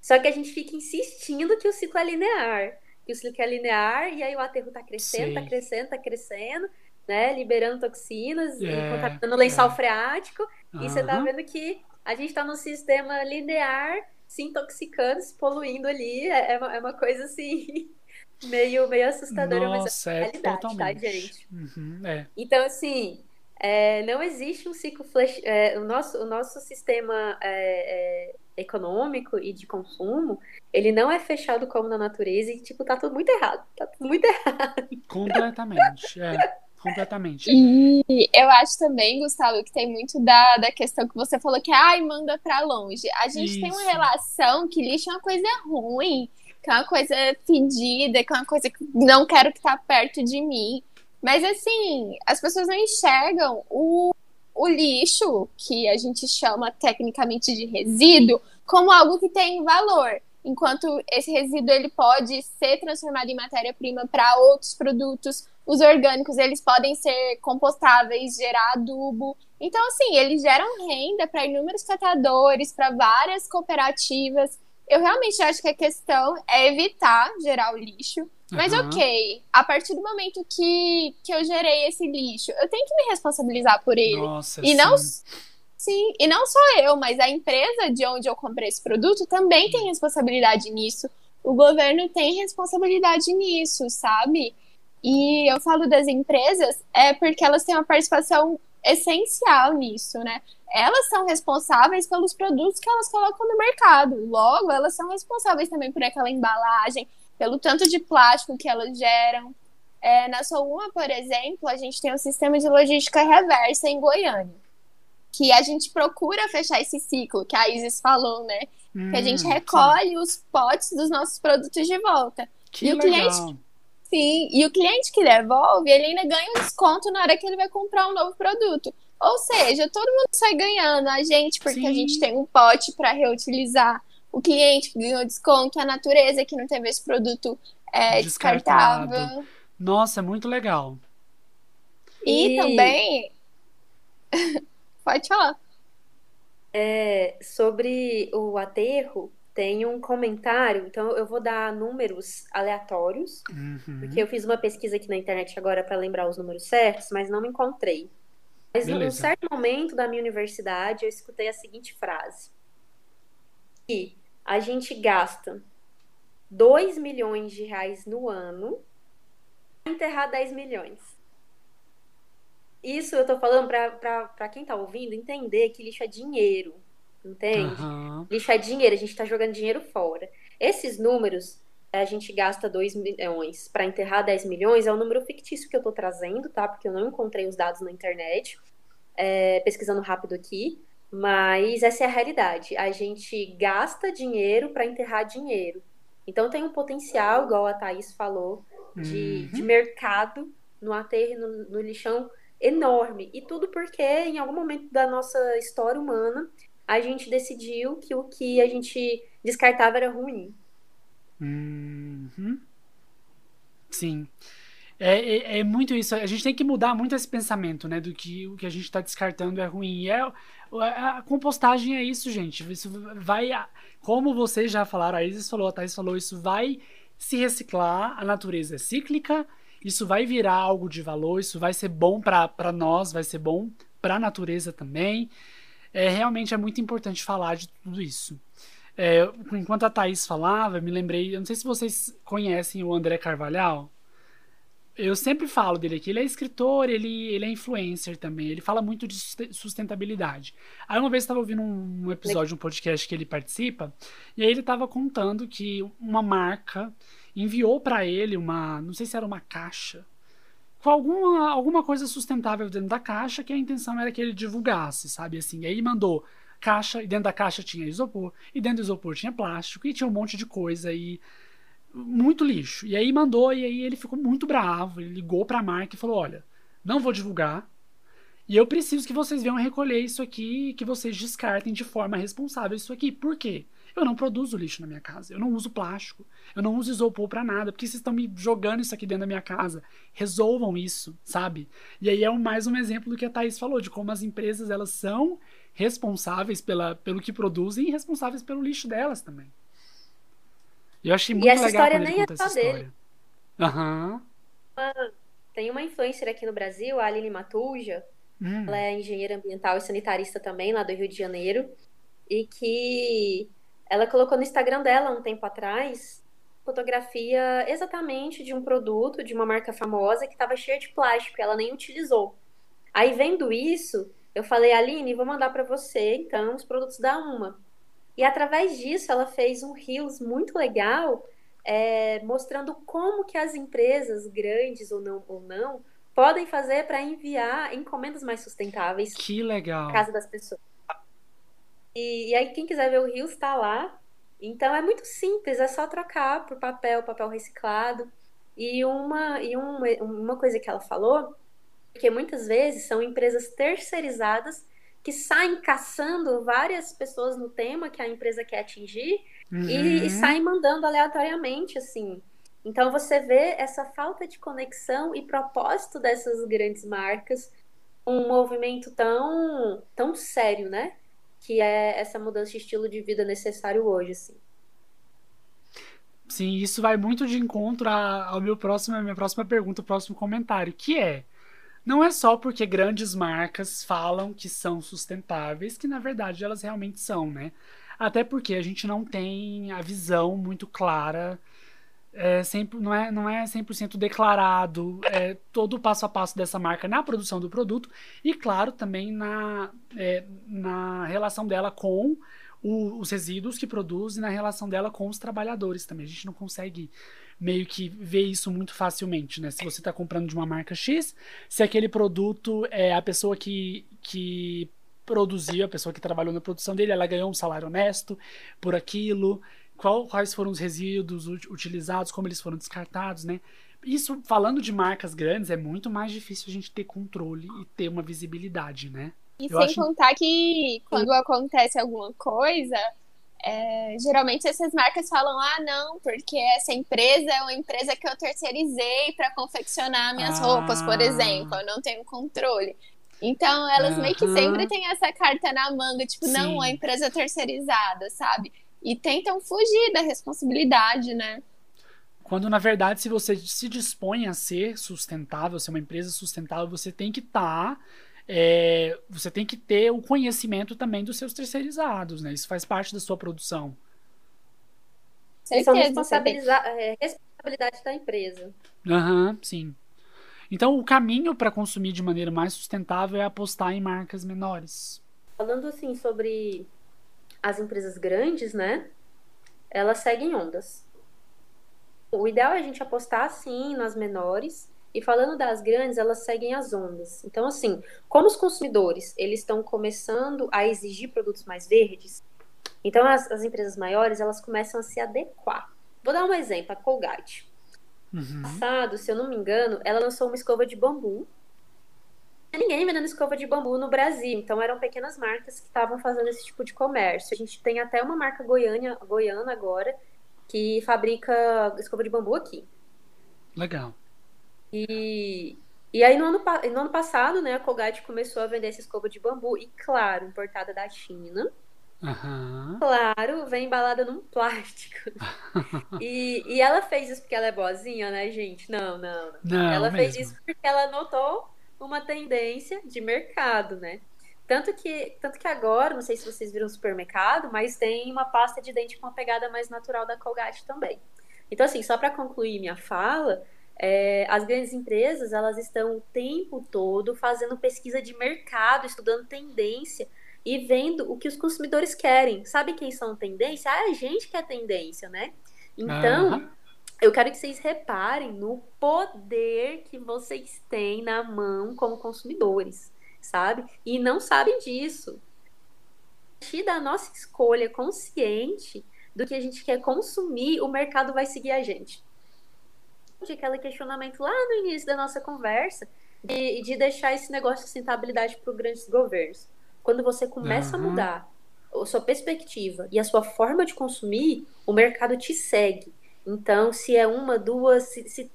só que a gente fica insistindo que o ciclo é linear. Que o ciclo é linear, e aí o aterro tá crescendo, Sim. tá crescendo, tá crescendo, né? Liberando toxinas é, e contaminando o lençol é. freático. Uhum. E você tá vendo que a gente está num sistema linear, se intoxicando, se poluindo ali. É, é, uma, é uma coisa assim. Meio, meio assustadora, Nossa, mas é, é realidade, tá, totalmente. tá, gente? Uhum, é. Então, assim, é, não existe um ciclo flash. É, o, nosso, o nosso sistema é, é, econômico e de consumo, ele não é fechado como na natureza e, tipo, tá tudo muito errado. Tá tudo muito errado. Completamente. É completamente. E eu acho também, Gustavo, que tem muito da, da questão que você falou que, ai, manda pra longe. A gente Isso. tem uma relação que lixo é uma coisa ruim, que é uma coisa fedida, que é uma coisa que não quero que tá perto de mim. Mas assim, as pessoas não enxergam o, o lixo, que a gente chama tecnicamente de resíduo, como algo que tem valor enquanto esse resíduo ele pode ser transformado em matéria-prima para outros produtos. Os orgânicos eles podem ser compostáveis, gerar adubo. Então, assim, eles geram renda para inúmeros catadores, para várias cooperativas. Eu realmente acho que a questão é evitar gerar o lixo. Mas uhum. ok, a partir do momento que, que eu gerei esse lixo, eu tenho que me responsabilizar por ele. Nossa, e sim. não Sim, e não só eu, mas a empresa de onde eu comprei esse produto também tem responsabilidade nisso. O governo tem responsabilidade nisso, sabe? E eu falo das empresas é porque elas têm uma participação essencial nisso, né? Elas são responsáveis pelos produtos que elas colocam no mercado. Logo, elas são responsáveis também por aquela embalagem, pelo tanto de plástico que elas geram. É, na Souma, por exemplo, a gente tem um sistema de logística reversa em Goiânia que a gente procura fechar esse ciclo que a Isis falou, né? Hum, que a gente hum, recolhe sim. os potes dos nossos produtos de volta. Que e legal. o cliente Sim, e o cliente que devolve, ele ainda ganha um desconto na hora que ele vai comprar um novo produto. Ou seja, todo mundo sai ganhando, a gente, porque sim. a gente tem um pote para reutilizar, o cliente que ganhou desconto, a natureza que não teve esse produto é, descartável. descartável. Nossa, é muito legal. E, e... também Pode falar. É, sobre o aterro, tem um comentário, então eu vou dar números aleatórios, Uhum. porque eu fiz uma pesquisa aqui na internet agora para lembrar os números certos, mas não me encontrei. Mas num Beleza. certo momento da minha universidade, eu escutei a seguinte frase: que a gente gasta 2 milhões de reais no ano para enterrar 10 milhões. Isso eu tô falando para quem tá ouvindo entender que lixo é dinheiro, entende? Aham. Lixo é dinheiro, a gente está jogando dinheiro fora. Esses números, a gente gasta 2 milhões para enterrar 10 milhões, é um número fictício que eu estou trazendo, tá? Porque eu não encontrei os dados na internet, é, pesquisando rápido aqui, mas essa é a realidade. A gente gasta dinheiro para enterrar dinheiro. Então tem um potencial, igual a Thaís falou, de, Uhum. de mercado no aterro, no, no lixão enorme. E tudo porque em algum momento da nossa história humana a gente decidiu que o que a gente descartava era ruim. Uhum. Sim. É, é, é muito isso. A gente tem que mudar muito esse pensamento, né? Do que o que a gente está descartando é ruim. E é, a, compostagem é isso, gente. Isso vai. Como vocês já falaram, a Isis falou, a Thais falou, isso vai se reciclar. A natureza é cíclica. Isso vai virar algo de valor. Isso vai ser bom para nós, vai ser bom para a natureza também. É, realmente é muito importante falar de tudo isso. É, enquanto a Thaís falava, eu me lembrei. Eu não sei se vocês conhecem o André Carvalhal. Eu sempre falo dele aqui. Ele é escritor, ele, ele é influencer também. Ele fala muito de suste- sustentabilidade. Aí uma vez eu estava ouvindo um, um episódio um podcast que ele participa, e aí ele estava contando que uma marca enviou para ele uma. Não sei se era uma caixa. Com alguma, alguma coisa sustentável dentro da caixa, que a intenção era que ele divulgasse, sabe? Assim, e aí mandou caixa, e dentro da caixa tinha isopor, e dentro do isopor tinha plástico, e tinha um monte de coisa, e muito lixo. E aí mandou, e aí ele ficou muito bravo, ele ligou pra marca e falou, olha, não vou divulgar, e eu preciso que vocês venham recolher isso aqui, que vocês descartem de forma responsável isso aqui. Por quê? Eu não produzo lixo na minha casa, eu não uso plástico, eu não uso isopor pra nada, porque vocês estão me jogando isso aqui dentro da minha casa. Resolvam isso, sabe? E aí é mais um exemplo do que a Thaís falou, de como as empresas elas são responsáveis pela, pelo que produzem e responsáveis pelo lixo delas também. E eu achei muito essa legal história nem é só dele. Aham. Tem uma influencer aqui no Brasil, a Aline Matuja, Hum. ela é engenheira ambiental e sanitarista também, lá do Rio de Janeiro, e que ela colocou no Instagram dela um tempo atrás fotografia exatamente de um produto de uma marca famosa que estava cheia de plástico, ela nem utilizou. Aí vendo isso, eu falei, Aline, vou mandar para você então os produtos da Uma. E através disso ela fez um reels muito legal, é, mostrando como que as empresas grandes ou não ou não podem fazer para enviar encomendas mais sustentáveis Que legal. casa das pessoas. E, e aí, quem quiser ver o Rios está lá. Então, é muito simples, é só trocar por papel, papel reciclado. E uma, e um, uma coisa que ela falou, que muitas vezes são empresas terceirizadas que saem caçando várias pessoas no tema que a empresa quer atingir e, e Uhum. saem mandando aleatoriamente, assim. Então você vê essa falta de conexão e propósito dessas grandes marcas, um movimento tão, tão sério, né? Que é essa mudança de estilo de vida necessário hoje, assim. Sim, isso vai muito de encontro ao meu próximo, a minha próxima pergunta, o próximo comentário, que é não é só porque grandes marcas falam que são sustentáveis que na verdade elas realmente são, né? Até porque a gente não tem a visão muito clara, é, sempre, não, é, não é 100% declarado é, todo o passo a passo dessa marca na produção do produto e, claro, também na, é, na relação dela com o- os resíduos que produz e na relação dela com os trabalhadores também. A gente não consegue meio que ver isso muito facilmente, né? Se você está comprando de uma marca X, se aquele produto é a pessoa que, que produziu, a pessoa que trabalhou na produção dele, ela ganhou um salário honesto por aquilo, qual- quais foram os resíduos ut- utilizados, como eles foram descartados, né? Isso, falando de marcas grandes, é muito mais difícil a gente ter controle e ter uma visibilidade, né? E Eu sem acho- contar que quando acontece alguma coisa, é, geralmente essas marcas falam: ah, não, porque essa empresa é uma empresa que eu terceirizei para confeccionar minhas Ah. roupas, por exemplo, eu não tenho controle. Então, elas meio que sempre têm essa carta na manga, tipo, Sim. não, a empresa terceirizada, sabe? E tentam fugir da responsabilidade, né? Quando, na verdade, se você se dispõe a ser sustentável, ser uma empresa sustentável, você tem que estar. Tá, é, você tem que ter o conhecimento também dos seus terceirizados, né? Isso faz parte da sua produção. Certeza, São responsabiliza é, responsabilidade da empresa. Aham, uhum, sim. Então, o caminho para consumir de maneira mais sustentável é apostar em marcas menores. Falando assim sobre as empresas grandes, né? Elas seguem ondas. O ideal é a gente apostar sim nas menores. E falando das grandes, elas seguem as ondas. Então, assim, como os consumidores eles estão começando a exigir produtos mais verdes, então as, as empresas maiores elas começam a se adequar. Vou dar um exemplo, a Colgate. Uhum. Passado, se eu não me engano, ela lançou uma escova de bambu. Ninguém vendendo escova de bambu no Brasil, então eram pequenas marcas que estavam fazendo esse tipo de comércio. A gente tem até uma marca goiana, goiana agora que fabrica escova de bambu aqui. Legal. E, e aí no ano, no ano passado, né, a Colgate começou a vender essa escova de bambu, e claro, importada da China. Uhum. Claro, vem embalada num plástico. e, e ela fez isso porque ela é boazinha, né, gente? Não, não. não. não ela mesmo. fez isso porque ela notou uma tendência de mercado, né? Tanto que, tanto que agora, não sei se vocês viram no supermercado, mas tem uma pasta de dente com uma pegada mais natural da Colgate também. Então, assim, só para concluir minha fala, é, as grandes empresas elas estão o tempo todo fazendo pesquisa de mercado, estudando tendência e vendo o que os consumidores querem. Sabe quem são tendência? Ah, a gente que é tendência, né? Então, uhum. Eu quero que vocês reparem no poder que vocês têm na mão como consumidores sabe? E não sabem disso. A partir da nossa escolha consciente do que a gente quer consumir, o mercado vai seguir a gente. De aquele questionamento lá no início da nossa conversa, de, de deixar esse negócio de sustentabilidade para os grandes governos. Quando você começa uhum. a mudar a sua perspectiva e a sua forma de consumir, o mercado te segue. Então, se é uma, duas, se, se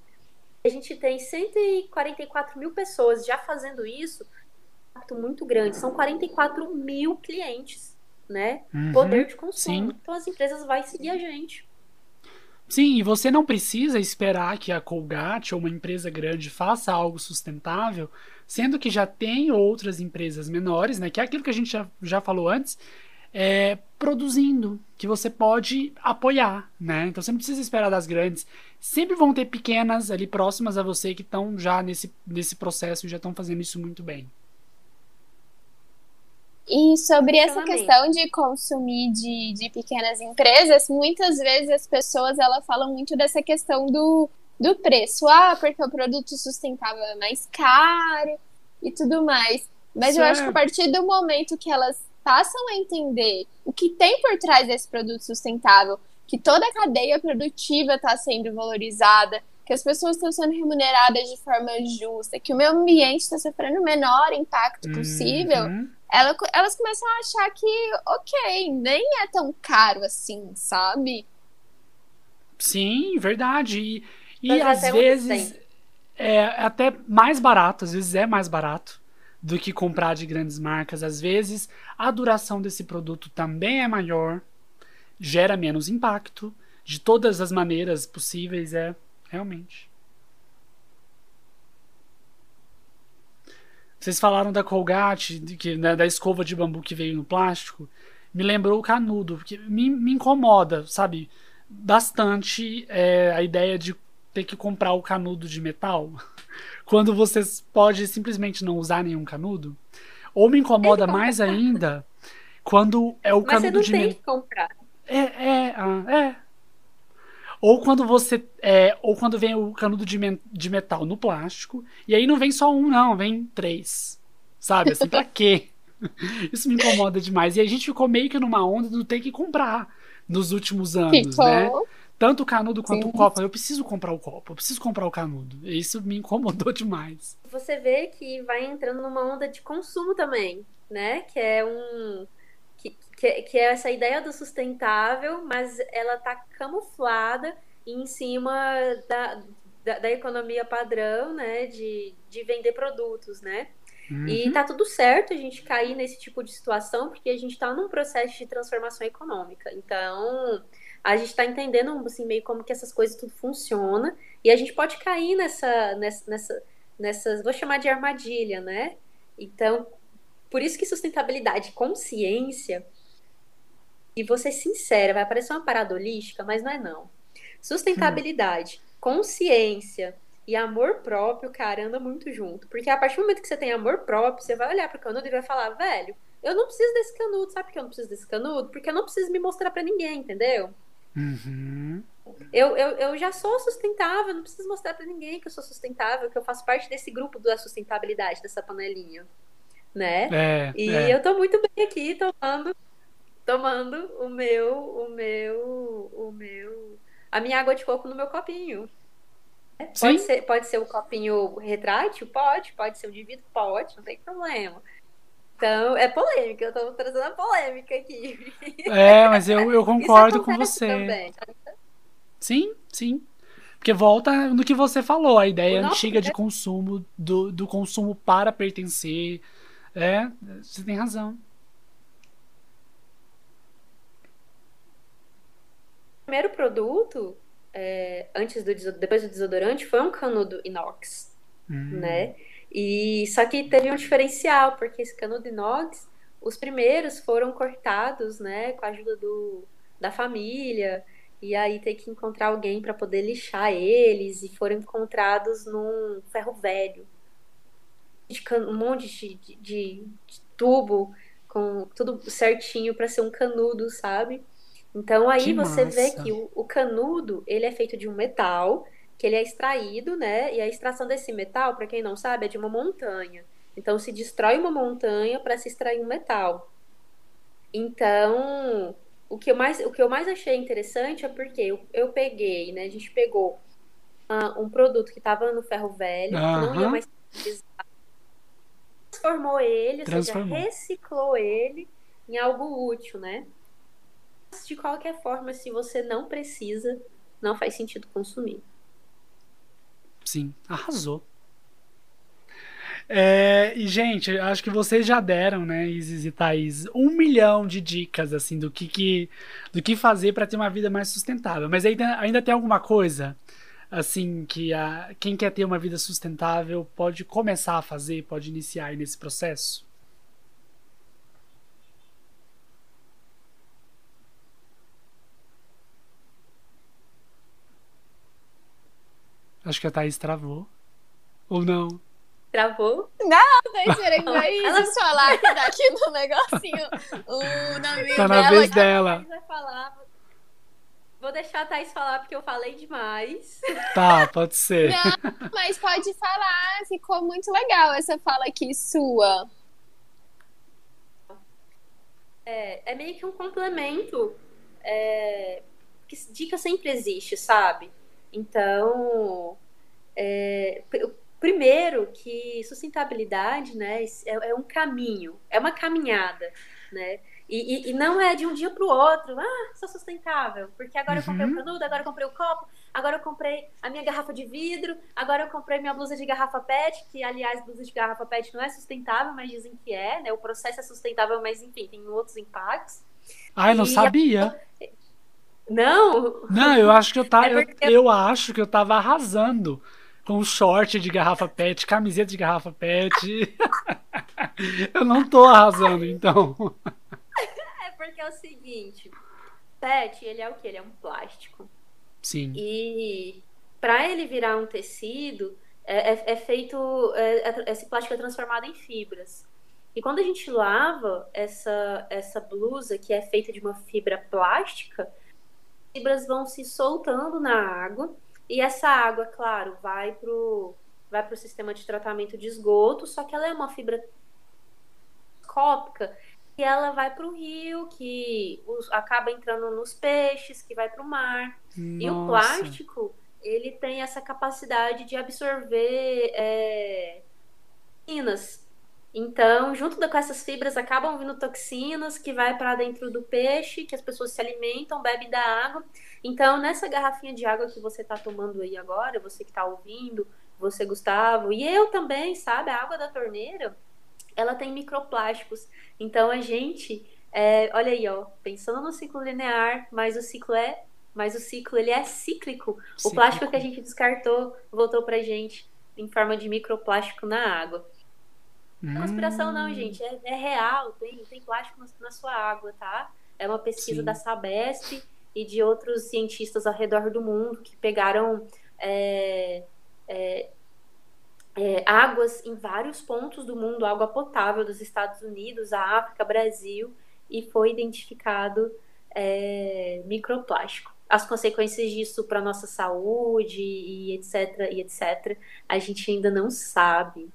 a gente tem 144 mil pessoas já fazendo isso, impacto muito grande. São 44 mil clientes, né? Uhum, Poder de consumo. Sim. Então as empresas vão seguir a gente. Sim, e você não precisa esperar que a Colgate ou uma empresa grande faça algo sustentável, sendo que já tem outras empresas menores, né? Que é aquilo que a gente já, já falou antes, é, produzindo, que você pode apoiar, né? Então você não precisa esperar das grandes. Sempre vão ter pequenas ali próximas a você que estão já nesse, nesse processo e já estão fazendo isso muito bem. E sobre essa questão de consumir de, de pequenas empresas, muitas vezes as pessoas ela falam muito dessa questão do, do preço. Ah, porque o produto sustentável é mais caro e tudo mais. Mas certo. eu acho que a partir do momento que elas passam a entender o que tem por trás desse produto sustentável, que toda a cadeia produtiva está sendo valorizada, que as pessoas estão sendo remuneradas de forma justa, que o meio ambiente está sofrendo o menor impacto possível, uhum ela, elas começam a achar que, ok, nem é tão caro assim, sabe? Sim, verdade. E, e às vezes é até mais barato, às vezes é mais barato do que comprar de grandes marcas. Às vezes a duração desse produto também é maior, gera menos impacto. De todas as maneiras possíveis, é realmente. Vocês falaram da Colgate, que, né, da escova de bambu que veio no plástico. Me lembrou o canudo, porque me, me incomoda, sabe? Bastante é, a ideia de ter que comprar o canudo de metal. Quando vocês podem simplesmente não usar nenhum canudo. Ou me incomoda mais ainda quando é o Mas canudo de metal. Mas você não tem que comprar. É, é, ah, é. Ou quando você. É, ou quando vem o canudo de, de metal no plástico. E aí não vem só um, não, vem três. Sabe? Assim, pra quê? Isso me incomoda demais. E a gente ficou meio que numa onda do ter que comprar nos últimos anos, ficou. né? Tanto o canudo quanto Sim. o copo. Eu preciso comprar o copo, eu preciso comprar o canudo. Isso me incomodou demais. Você vê que vai entrando numa onda de consumo também, né? Que é um que, que é essa ideia do sustentável, mas ela está camuflada em cima da, da, da, economia padrão, né, de, de vender produtos, né? Uhum. E tá tudo certo a gente cair nesse tipo de situação, porque a gente está num processo de transformação econômica. Então, a gente está entendendo assim, meio como que essas coisas tudo funciona. E a gente pode cair nessa, nessa, nessa, nessas, vou chamar de armadilha, né? Então, por isso que sustentabilidade, consciência, e vou ser sincera, vai parecer uma parada holística, mas não é não. Sustentabilidade, hum. consciência e amor próprio, cara, anda muito junto. Porque a partir do momento que você tem amor próprio, você vai olhar pro canudo e vai falar, velho, eu não preciso desse canudo. Sabe por que eu não preciso desse canudo? Porque eu não preciso me mostrar para ninguém, entendeu? Uhum. Eu, eu, eu já sou sustentável, não preciso mostrar para ninguém que eu sou sustentável, que eu faço parte desse grupo da sustentabilidade, dessa panelinha, né? É, e é. eu tô muito bem aqui tomando, tomando o meu, o meu, o meu, a minha água de coco no meu copinho. Pode ser, pode ser o copinho retrátil? Pode. Pode ser o de vidro? Pode, não tem problema. Então, é polêmica, eu tô trazendo a polêmica aqui. É, mas eu, eu concordo com você. Também. Sim, sim. Porque volta no que você falou, a ideia antiga de consumo, do, do consumo para pertencer. É, você tem razão. O primeiro produto, é, antes do depois do desodorante, foi um canudo inox, hum. né? E só que teve um diferencial, porque esse canudo inox, os primeiros foram cortados, né, com a ajuda do, da família, e aí ter que encontrar alguém para poder lixar eles, e foram encontrados num ferro velho. De um monte de, de, de, de tubo, com tudo certinho para ser um canudo, sabe? Então aí que você massa. vê que o, o canudo, ele é feito de um metal, que ele é extraído, né? E a extração desse metal, para quem não sabe, é de uma montanha. Então se destrói uma montanha para se extrair um metal. Então, o que eu mais, o que eu mais achei interessante é porque eu, eu peguei, né? A gente pegou uh, um produto que estava no ferro velho, que não ia mais transformou ele, ou seja, reciclou ele em algo útil, né? De qualquer forma, se você não precisa, não faz sentido consumir. Sim, arrasou. É, e, gente, acho que vocês já deram, né, Isis e Thaís, um milhão de dicas, assim, do que, que do que fazer para ter uma vida mais sustentável. Mas ainda, ainda tem alguma coisa, assim, que a, quem quer ter uma vida sustentável pode começar a fazer, pode iniciar nesse processo? Acho que a Thaís travou. Ou não? Travou? Não, tô esperando a Isis falar que tá aqui no negocinho. O nome tá na vez dela. Vai falar. Vou deixar a Thaís falar porque eu falei demais. Tá, pode ser. Não, mas pode falar. Ficou muito legal essa fala aqui sua. É, é meio que um complemento. É, que dica sempre existe, sabe? Então, é, primeiro que sustentabilidade, né, é, é, um caminho, é uma caminhada, né? E, e, e não é de um dia para o outro, ah, sou sustentável, porque agora uhum. eu comprei o uhum. canudo, agora eu comprei o copo, agora eu comprei a minha garrafa de vidro, agora eu comprei minha blusa de garrafa PET, que aliás, blusa de garrafa PET não é sustentável, mas dizem que é, né? O processo é sustentável, mas enfim, tem outros impactos. Ah, eu não sabia. A... Não. Não, eu acho que eu tava, é eu, eu acho que eu tava arrasando com short de garrafa PET, camiseta de garrafa PET. eu não tô arrasando, então. É porque é o seguinte, PET, ele é o que? Ele é um plástico. Sim. E para ele virar um tecido, é, é, é feito, é, é, esse plástico é transformado em fibras. E quando a gente lava essa, essa blusa que é feita de uma fibra plástica, fibras vão se soltando na água e essa água, claro, vai pro vai para o sistema de tratamento de esgoto, só que ela é uma fibra cópica e ela vai para o rio, que os, acaba entrando nos peixes, que vai para o mar. Nossa. E o plástico, ele tem essa capacidade de absorver é, então, junto com essas fibras acabam vindo toxinas que vai para dentro do peixe, que as pessoas se alimentam, bebem da água. Então, nessa garrafinha de água que você está tomando aí agora, você que está ouvindo, você Gustavo, e eu também, sabe, a água da torneira, ela tem microplásticos. Então a gente, é, olha aí, ó, pensando no ciclo linear, mas o ciclo é, mas o ciclo ele é cíclico. cíclico. O plástico que a gente descartou voltou pra gente em forma de microplástico na água. Hum. Não conspiração não, gente, é, é, real, tem, tem plástico na sua água, tá? É uma pesquisa Sim. da Sabesp e de outros cientistas ao redor do mundo que pegaram é, é, é, águas em vários pontos do mundo, água potável dos Estados Unidos, África, Brasil, e foi identificado é, microplástico. As consequências disso para nossa saúde e etc, e etc, a gente ainda não sabe.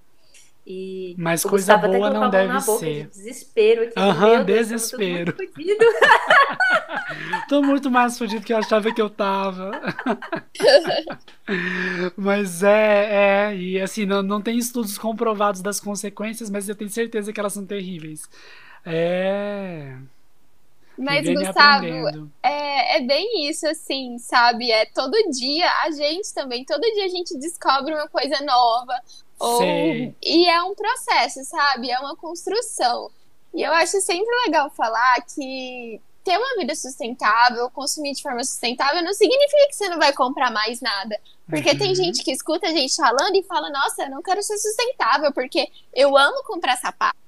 E Mas coisa boa não deve ser. De desespero aqui. Aham, uhum, desespero. Tô muito, tô muito mais fudido que eu achava que eu tava. mas é, é, e assim, não, não tem estudos comprovados das consequências, mas eu tenho certeza que elas são terríveis. É. Mas, Gustavo, é, é bem isso, assim, sabe? É todo dia, a gente também, todo dia a gente descobre uma coisa nova, ou... E é um processo, sabe? É uma construção. E eu acho sempre legal falar que ter uma vida sustentável, consumir de forma sustentável, não significa que você não vai comprar mais nada. Porque uhum. tem gente que escuta a gente falando e fala: Nossa, eu não quero ser sustentável porque eu amo comprar sapato.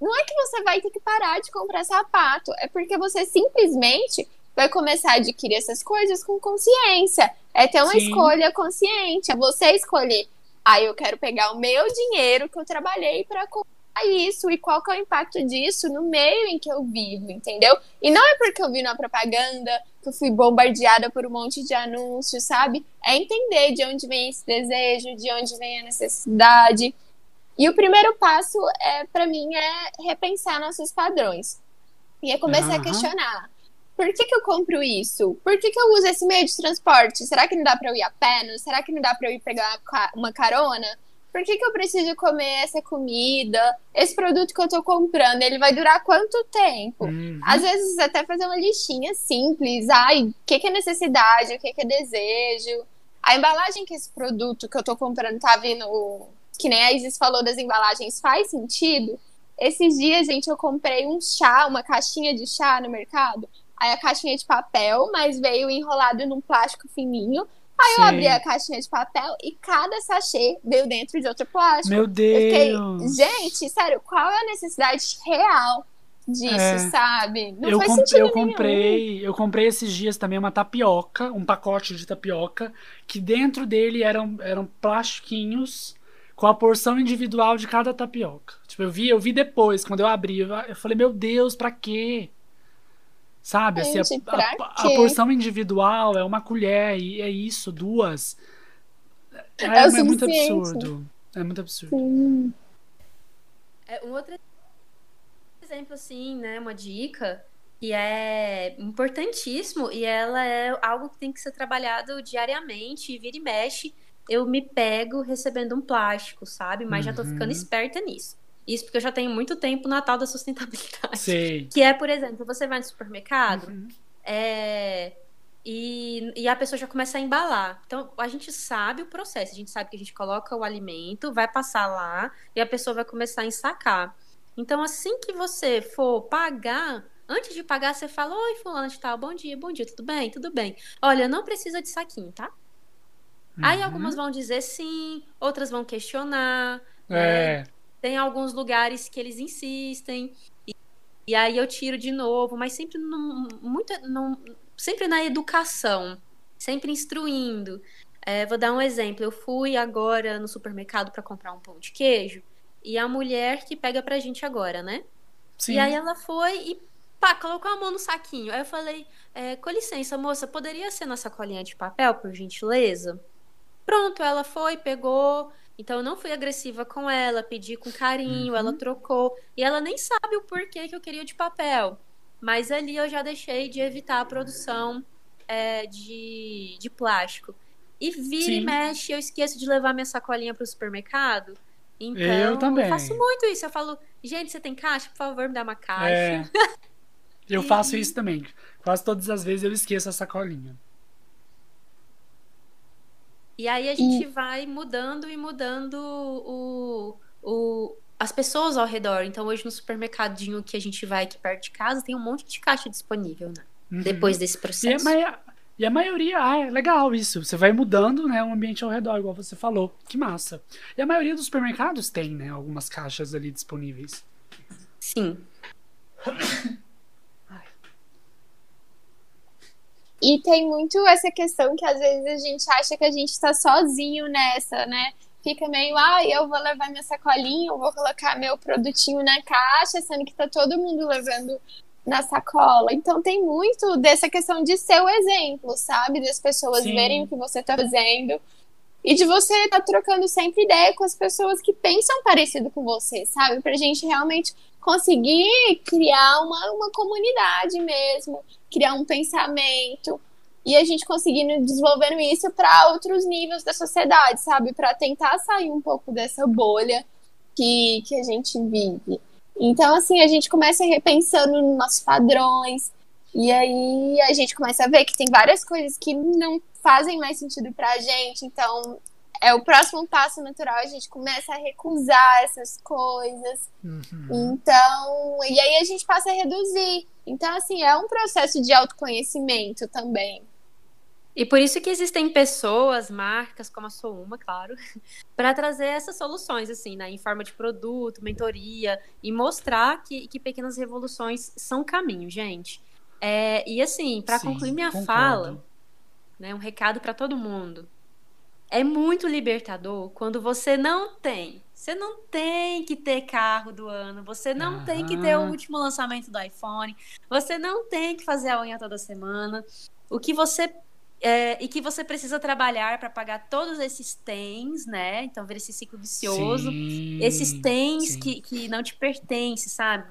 Não é que você vai ter que parar de comprar sapato, é porque você simplesmente vai começar a adquirir essas coisas com consciência. É ter uma Sim. escolha consciente, é você escolher Aí eu quero pegar o meu dinheiro que eu trabalhei para comprar isso e qual que é o impacto disso no meio em que eu vivo, entendeu? E não é porque eu vi na propaganda que eu fui bombardeada por um monte de anúncios, sabe? É entender de onde vem esse desejo, de onde vem a necessidade. E o primeiro passo é para mim é repensar nossos padrões. E é começar uhum. a questionar por que, que eu compro isso? Por que, que eu uso esse meio de transporte? Será que não dá para eu ir a pé? Será que não dá para eu ir pegar uma carona? Por que, que eu preciso comer essa comida? Esse produto que eu tô comprando, ele vai durar quanto tempo? Uhum. Às vezes até fazer uma listinha simples. Ai, o que, que é necessidade? O que, que é desejo? A embalagem que esse produto que eu tô comprando tá vindo, que nem a Isis falou das embalagens, faz sentido? Esses dias, gente, eu comprei um chá, uma caixinha de chá no mercado. Aí a caixinha de papel, mas veio enrolado num plástico fininho. Aí Sim. eu abri a caixinha de papel e cada sachê veio dentro de outro plástico. Meu Deus! Fiquei, gente, sério, qual é a necessidade real disso, é. sabe? Não eu faz sentido eu comprei, nenhum. eu comprei esses dias também uma tapioca, um pacote de tapioca, que dentro dele eram, eram plastiquinhos com a porção individual de cada tapioca. Tipo, eu vi, eu vi depois, quando eu abri, eu falei, meu Deus, pra quê? Sabe? Gente, assim, a, a, a, porção individual é uma colher e é isso, duas. É, é, é muito absurdo. É muito absurdo. Sim. É, um outro exemplo, assim, né? Uma dica que é importantíssimo e ela é algo que tem que ser trabalhado diariamente, vira e mexe. Eu me pego recebendo um plástico, sabe? Mas uhum. já tô ficando uhum. esperta nisso. Isso porque eu já tenho muito tempo na tal da sustentabilidade. Sim. Que é, por exemplo, você vai no supermercado uhum. é, e, e a pessoa já começa a embalar. Então, a gente sabe o processo. A gente sabe que a gente coloca o alimento, vai passar lá e a pessoa vai começar a ensacar. Então, assim que você for pagar, antes de pagar, você fala: Oi, fulano de tal, bom dia, bom dia, tudo bem? Tudo bem. Olha, não precisa de saquinho, tá? Uhum. Aí algumas vão dizer sim, outras vão questionar. É. Né? Tem alguns lugares que eles insistem. E, e aí eu tiro de novo, mas sempre num, muito, num, sempre na educação, sempre instruindo. É, vou dar um exemplo. Eu fui agora no supermercado para comprar um pão de queijo e a mulher que pega pra gente agora, né? Sim. E aí ela foi e pá, colocou a mão no saquinho. Aí eu falei, é, com licença, moça, poderia ser na sacolinha de papel, por gentileza? Pronto, ela foi, pegou, então eu não fui agressiva com ela, pedi com carinho, uhum. ela trocou. E ela nem sabe o porquê que eu queria de papel. Mas ali eu já deixei de evitar a produção é, de, de plástico. E vira Sim. e mexe, eu esqueço de levar minha sacolinha para o supermercado. Então, eu também. Eu faço muito isso. Eu falo, gente, você tem caixa? Por favor, me dá uma caixa. É. Eu faço isso também. Quase todas as vezes eu esqueço a sacolinha. E aí a gente e... vai mudando e mudando o, o, as pessoas ao redor. Então, hoje no supermercadinho que a gente vai aqui perto de casa, tem um monte de caixa disponível, né? Uhum. Depois desse processo. E a, e a maioria, ah, é legal isso. Você vai mudando, né, o ambiente ao redor, igual você falou. Que massa. E a maioria dos supermercados tem, né, algumas caixas ali disponíveis. Sim. E tem muito essa questão que às vezes a gente acha que a gente está sozinho nessa, né? Fica meio, ah, eu vou levar minha sacolinha, eu vou colocar meu produtinho na caixa, sendo que tá todo mundo levando na sacola. Então tem muito dessa questão de ser o exemplo, sabe? Das pessoas Sim. verem o que você tá fazendo. E de você estar tá trocando sempre ideia com as pessoas que pensam parecido com você, sabe? Pra gente realmente conseguir criar uma, uma comunidade mesmo, criar um pensamento e a gente conseguindo desenvolvendo isso para outros níveis da sociedade, sabe? Para tentar sair um pouco dessa bolha que, que a gente vive. Então, assim, a gente começa repensando nos nossos padrões, e aí a gente começa a ver que tem várias coisas que não fazem mais sentido pra gente. Então, é o próximo passo natural, a gente começa a recusar essas coisas. Uhum. Então, e aí a gente passa a reduzir. Então, assim, é um processo de autoconhecimento também. E por isso que existem pessoas, marcas, como a sou uma, claro, para trazer essas soluções, assim, né, em forma de produto, mentoria, e mostrar que, que pequenas revoluções são caminho, gente. É, e assim, para concluir minha concordo. fala, né, um recado para todo mundo. É muito libertador quando você não tem. Você não tem que ter carro do ano, você não uhum. tem que ter o último lançamento do iPhone, você não tem que fazer a unha toda semana. O que você é, e que você precisa trabalhar para pagar todos esses tens, né? Então, ver esse ciclo vicioso. Sim, esses tens que, que não te pertencem, sabe?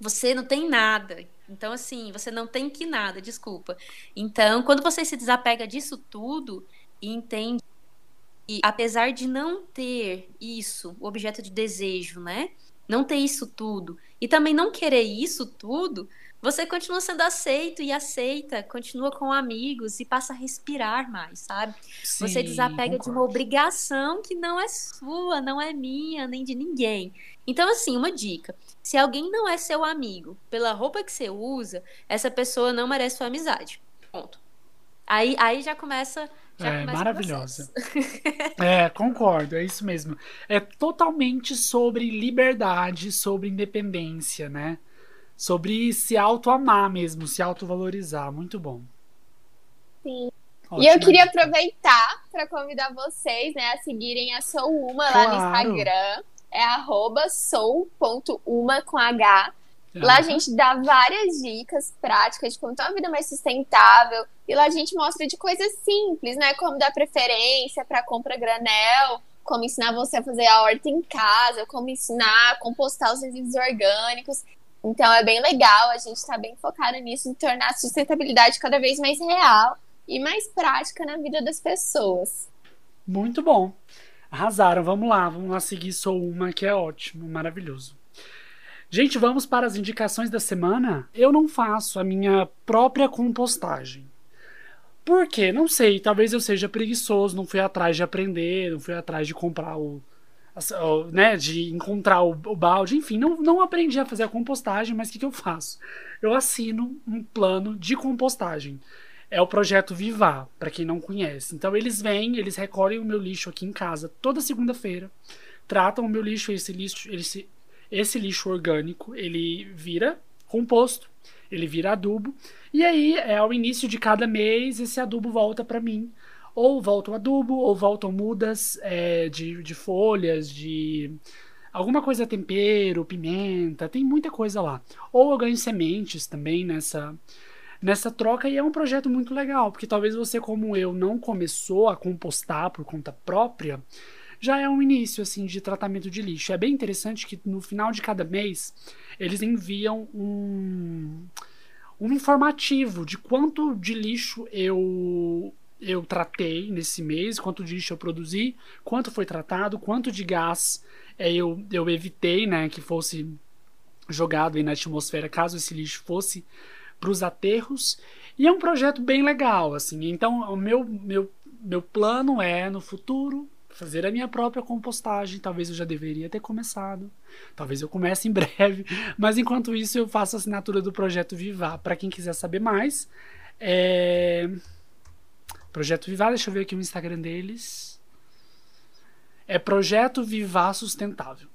Você não tem nada. Então, assim, você não tem que nada, desculpa. Então, quando você se desapega disso tudo e entende que, apesar de não ter isso, o objeto de desejo, né? Não ter isso tudo, e também não querer isso tudo, você continua sendo aceito e aceita, continua com amigos e passa a respirar mais, sabe? Sim, você desapega concordo. de uma obrigação que não é sua, não é minha, nem de ninguém. Então, assim, uma dica: se alguém não é seu amigo pela roupa que você usa, essa pessoa não merece sua amizade. Ponto. Aí, aí já começa. Já é maravilhosa. é, concordo, é isso mesmo. É totalmente sobre liberdade, sobre independência, né? sobre se auto-amar mesmo, se auto-valorizar. Muito bom. Sim. Ótima e eu queria dica. aproveitar para convidar vocês né, a seguirem a Sou Uma claro. lá no Instagram. É arroba sou.uma com H. Lá a gente dá várias dicas práticas de como ter uma vida mais sustentável. E lá a gente mostra de coisas simples, né? Como dar preferência para compra granel, como ensinar você a fazer a horta em casa, como ensinar a compostar os resíduos orgânicos. Então é bem legal, a gente está bem focado nisso, em tornar a sustentabilidade cada vez mais real e mais prática na vida das pessoas. Muito bom. Arrasaram, vamos lá, vamos lá seguir Sou Uma, que é ótimo, maravilhoso. Gente, vamos para as indicações da semana. Eu não faço a minha própria compostagem. Por quê? Não sei, talvez eu seja preguiçoso, não fui atrás de aprender, não fui atrás de comprar o, né, de encontrar o, o, balde, enfim, não, não aprendi a fazer a compostagem, mas o que, que eu faço? Eu assino um plano de compostagem. É o projeto Vivar, para quem não conhece. Então eles vêm, eles recolhem o meu lixo aqui em casa toda segunda-feira, tratam o meu lixo, esse lixo, esse, esse lixo orgânico, ele vira composto, ele vira adubo, e aí é ao início de cada mês esse adubo volta para mim ou voltam adubo, ou voltam mudas é, de, de folhas, de alguma coisa tempero, pimenta, tem muita coisa lá. Ou eu ganho sementes também nessa nessa troca e é um projeto muito legal, porque talvez você como eu não começou a compostar por conta própria, já é um início assim de tratamento de lixo. É bem interessante que no final de cada mês eles enviam um um informativo de quanto de lixo eu eu tratei nesse mês, quanto de lixo eu produzi, quanto foi tratado, quanto de gás é, eu, eu evitei né, que fosse jogado aí na atmosfera caso esse lixo fosse para os aterros. E é um projeto bem legal, assim. Então, o meu, meu, meu plano é, no futuro, fazer a minha própria compostagem. Talvez eu já deveria ter começado. Talvez eu comece em breve. Mas enquanto isso, eu faço a assinatura do projeto Vivar. Para quem quiser saber mais, é... Projeto Vivar, deixa eu ver aqui o Instagram deles. É Projeto Vivar Sustentável.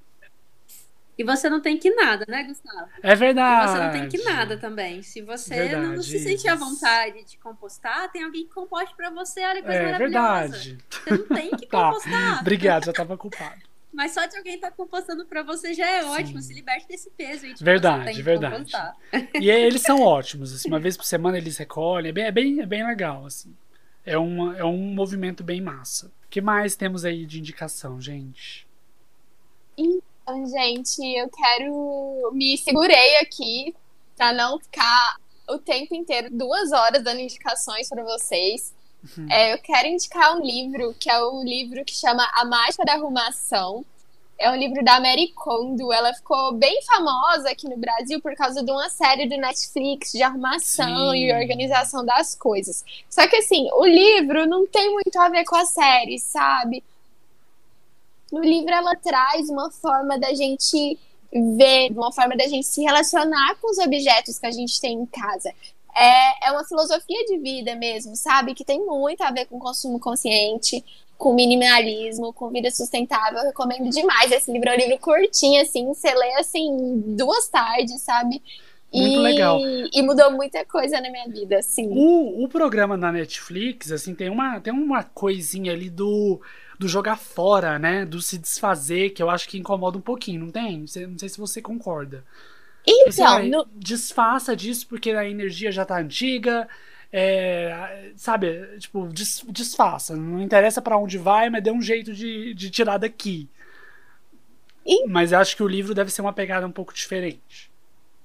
E você não tem que nada, né, Gustavo? É verdade. E você não tem que nada também. Se você verdade, não, se sentir à vontade de compostar, tem alguém que composte para você, olha que coisa é, maravilhosa. Verdade. Você não tem que tá. compostar. Obrigado, já tava culpado. Mas só de alguém estar tá compostando para você já é ótimo. Sim. Se liberte desse peso. Gente, verdade, verdade. E eles são ótimos. Assim, uma vez por semana eles recolhem. É bem, é bem, é bem legal. Assim. É, uma, é um movimento bem massa. O que mais temos aí de indicação, gente? Então, gente, eu quero. Me segurei aqui para não ficar o tempo inteiro, duas horas, dando indicações para vocês. Uhum. É, eu quero indicar um livro, que é um livro que chama A Mágica da Arrumação. É um livro da Mary Kondo. Ela ficou bem famosa aqui no Brasil por causa de uma série do Netflix de arrumação Sim. e organização das coisas. Só que, assim, o livro não tem muito a ver com a série, sabe? No livro, ela traz uma forma da gente ver, uma forma da gente se relacionar com os objetos que a gente tem em casa. É, é uma filosofia de vida mesmo, sabe? Que tem muito a ver com consumo consciente, com minimalismo, com vida sustentável. Eu recomendo demais. Esse livro é um livro curtinho, assim, você lê assim duas tardes, sabe? Muito e, legal. E mudou muita coisa na minha vida, assim. O, o programa na Netflix, assim, tem uma, tem uma coisinha ali do, do jogar fora, né? Do se desfazer, que eu acho que incomoda um pouquinho, não tem? Não sei, se você concorda. Então, no... desfaça disso porque a energia já tá antiga, é, sabe, tipo, des, desfaça. Não interessa para onde vai, mas dê um jeito de, de tirar daqui. E... Mas acho que o livro deve ser uma pegada um pouco diferente.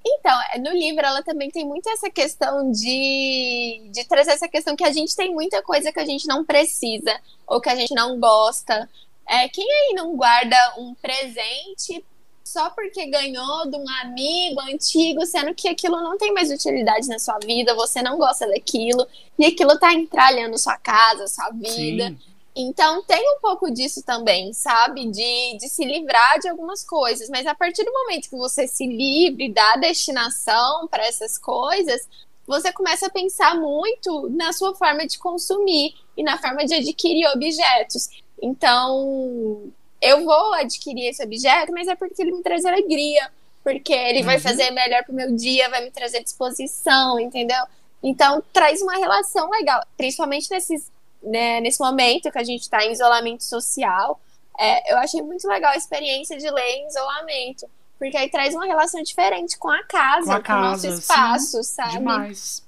Então, no livro ela também tem muito essa questão de, de trazer essa questão que a gente tem muita coisa que a gente não precisa ou que a gente não gosta. É, quem aí não guarda um presente só porque ganhou de um amigo antigo, sendo que aquilo não tem mais utilidade na sua vida, você não gosta daquilo, e aquilo tá entralhando sua casa, sua vida. Sim. Então tem um pouco disso também, sabe? De, de se livrar de algumas coisas. Mas a partir do momento que você se livre da destinação para essas coisas, você começa a pensar muito na sua forma de consumir e na forma de adquirir objetos. Então, eu vou adquirir esse objeto, mas é porque ele me traz alegria, porque ele uhum. vai fazer melhor pro meu dia, vai me trazer disposição, entendeu? Então traz uma relação legal, principalmente nesses, né, nesse momento que a gente está em isolamento social. É, eu achei muito legal a experiência de ler em isolamento, porque aí traz uma relação diferente com a casa, com, a casa, com o nosso espaço, sim, sabe? Demais.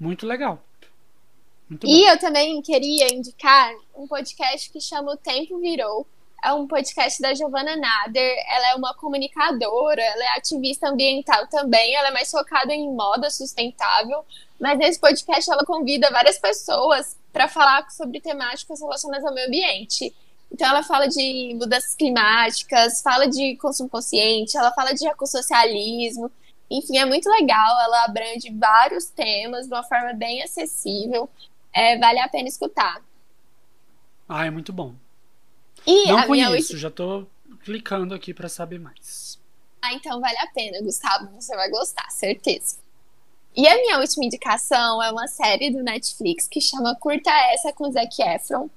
Muito legal. Muito e bom. eu também queria indicar um podcast que chama O Tempo Virou. É um podcast da Giovanna Nader. Ela é uma comunicadora, ela é ativista ambiental também. Ela é mais focada em moda sustentável. Mas nesse podcast ela convida várias pessoas para falar sobre temáticas relacionadas ao meio ambiente. Então ela fala de mudanças climáticas, fala de consumo consciente, ela fala de ecossocialismo. Enfim, é muito legal. Ela abrange vários temas de uma forma bem acessível é, vale a pena escutar. Ah, é muito bom. E Não conheço, minha... já tô clicando aqui para saber mais. Ah, então vale a pena, Gustavo, você vai gostar, certeza. E a minha última indicação é uma série do Netflix que chama Curta Essa com Zac Efron.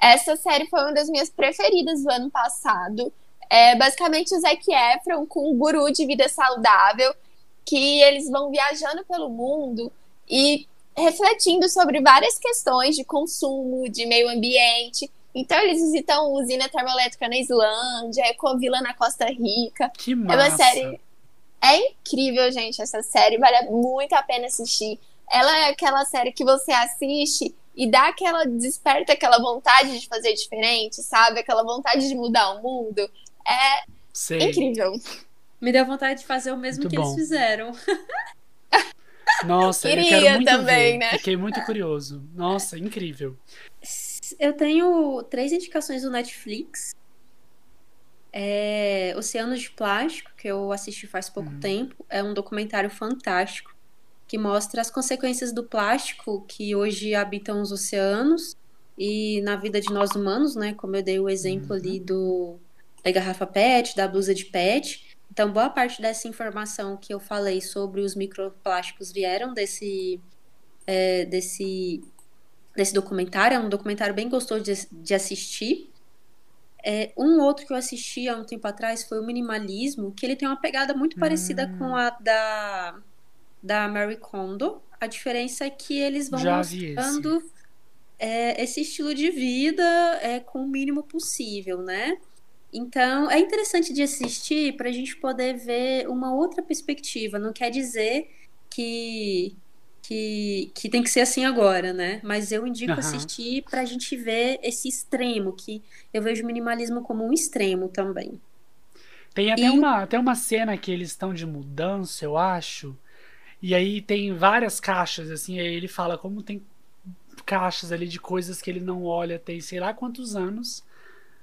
Essa série foi uma das minhas preferidas do ano passado. É basicamente o Zac Efron com um guru de vida saudável que eles vão viajando pelo mundo e refletindo sobre várias questões de consumo, de meio ambiente. Então eles visitam usina termoelétrica na Islândia, Ecovila na Costa Rica. Que massa. É uma série é incrível, gente, essa série vale muito a pena assistir. Ela é aquela série que você assiste e dá aquela desperta aquela vontade de fazer diferente, sabe? Aquela vontade de mudar o mundo. É Sei. incrível. Me deu vontade de fazer o mesmo muito que bom. eles fizeram. Nossa, Queria eu quero muito também, ver. né? Fiquei muito curioso. Nossa, incrível. Eu tenho três indicações do Netflix. É Oceanos de Plástico, que eu assisti faz pouco hum. tempo. É um documentário fantástico que mostra as consequências do plástico que hoje habitam os oceanos e na vida de nós humanos, né? Como eu dei o exemplo uhum. ali do da garrafa PET, da blusa de PET. Então, boa parte dessa informação que eu falei sobre os microplásticos vieram desse, é, desse, desse documentário. É um documentário bem gostoso de, de assistir. É, um outro que eu assisti há um tempo atrás foi o Minimalismo, que ele tem uma pegada muito parecida hum. com a da, da Mary Kondo. A diferença é que eles vão Já mostrando esse. É, esse estilo de vida é, com o mínimo possível, né? Então, é interessante de assistir para a gente poder ver uma outra perspectiva. Não quer dizer que, que, que tem que ser assim agora, né? Mas eu indico uhum. assistir para a gente ver esse extremo, que eu vejo o minimalismo como um extremo também. Tem até, e... uma, até uma cena que eles estão de mudança, eu acho. E aí tem várias caixas, assim, aí ele fala como tem caixas ali de coisas que ele não olha tem sei lá quantos anos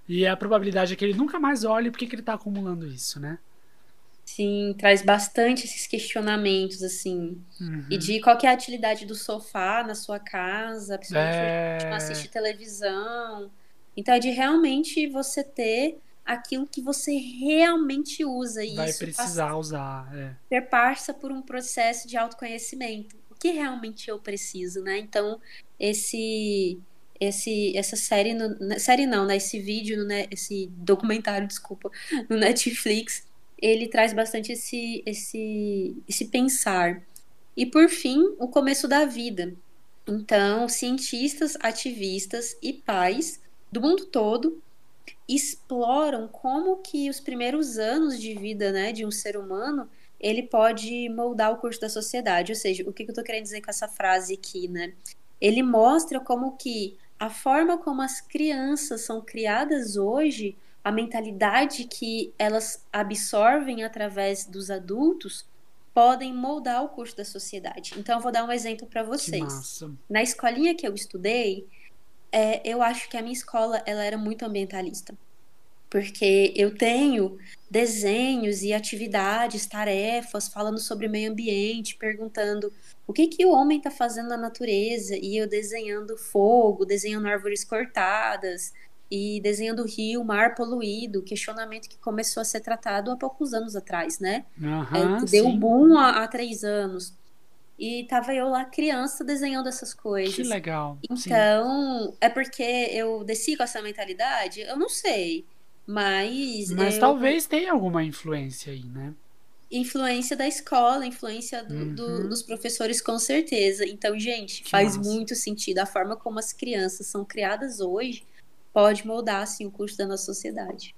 e a probabilidade é que ele nunca mais olhe porque que ele está acumulando isso, né? Sim, traz bastante esses questionamentos, assim. Uhum. E de qual é a utilidade do sofá na sua casa, principalmente é... assistir televisão. Então é de realmente você ter aquilo que você realmente usa. E Vai precisar passa, usar. É. Perpassa por um processo de autoconhecimento. O que realmente eu preciso, né? Então, esse esse, essa série, no, série não, né? Esse vídeo, né? esse documentário, desculpa, no Netflix, ele traz bastante esse, esse, esse pensar. E por fim, o começo da vida. Então, cientistas, ativistas e pais do mundo todo exploram como que os primeiros anos de vida, né, de um ser humano, ele pode moldar o curso da sociedade. Ou seja, o que eu estou querendo dizer com essa frase aqui, né? Ele mostra como que a forma como as crianças são criadas hoje, a mentalidade que elas absorvem através dos adultos, podem moldar o curso da sociedade. Então, eu vou dar um exemplo para vocês. Na escolinha que eu estudei, é, eu acho que a minha escola ela era muito ambientalista porque eu tenho desenhos e atividades, tarefas falando sobre meio ambiente, perguntando o que que o homem está fazendo na natureza e eu desenhando fogo, desenhando árvores cortadas e desenhando rio, mar poluído, questionamento que começou a ser tratado há poucos anos atrás, né? Uhum, é, deu um boom há, há três anos. E tava eu lá criança desenhando essas coisas. Que legal. Então, Sim. é porque eu desci com essa mentalidade? Eu não sei. Mas. Mas eu... talvez tenha alguma influência aí, né? Influência da escola, influência do, uhum. do, dos professores, com certeza. Então, gente, que faz massa. muito sentido. A forma como as crianças são criadas hoje pode moldar assim, o curso da nossa sociedade.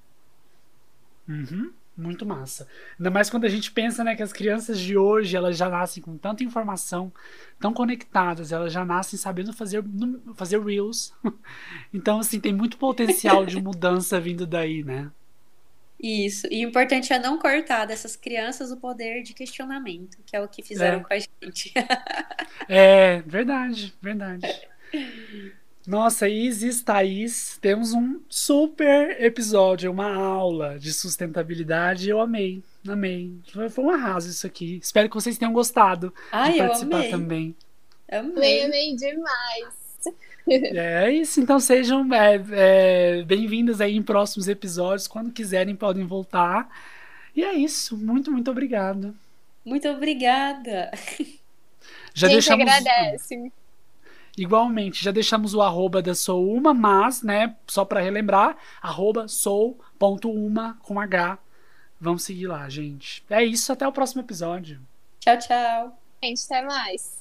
Uhum. Muito massa. Ainda mais quando a gente pensa né, que as crianças de hoje elas já nascem com tanta informação, tão conectadas, elas já nascem sabendo fazer, fazer Reels. Então, assim, tem muito potencial de mudança vindo daí, né? Isso. E o importante é não cortar dessas crianças o poder de questionamento, que é o que fizeram é. com a gente. é, verdade, verdade. Nossa, Isis, Thaís, temos um super episódio, uma aula de sustentabilidade. Eu amei, amei. Foi um arraso isso aqui. Espero que vocês tenham gostado Ai, de participar amei. também. Amei, amei demais. É, é isso, então sejam é, é, bem-vindos aí em próximos episódios. Quando quiserem, podem voltar. E é isso. Muito, muito obrigado. Muito obrigada. Já Quem deixamos... agradece. Igualmente, já deixamos o arroba da Sou Uma, mas, né, só para relembrar, arroba sou.uma com H. Vamos seguir lá, gente. É isso, até o próximo episódio. Tchau, tchau. Gente, até mais.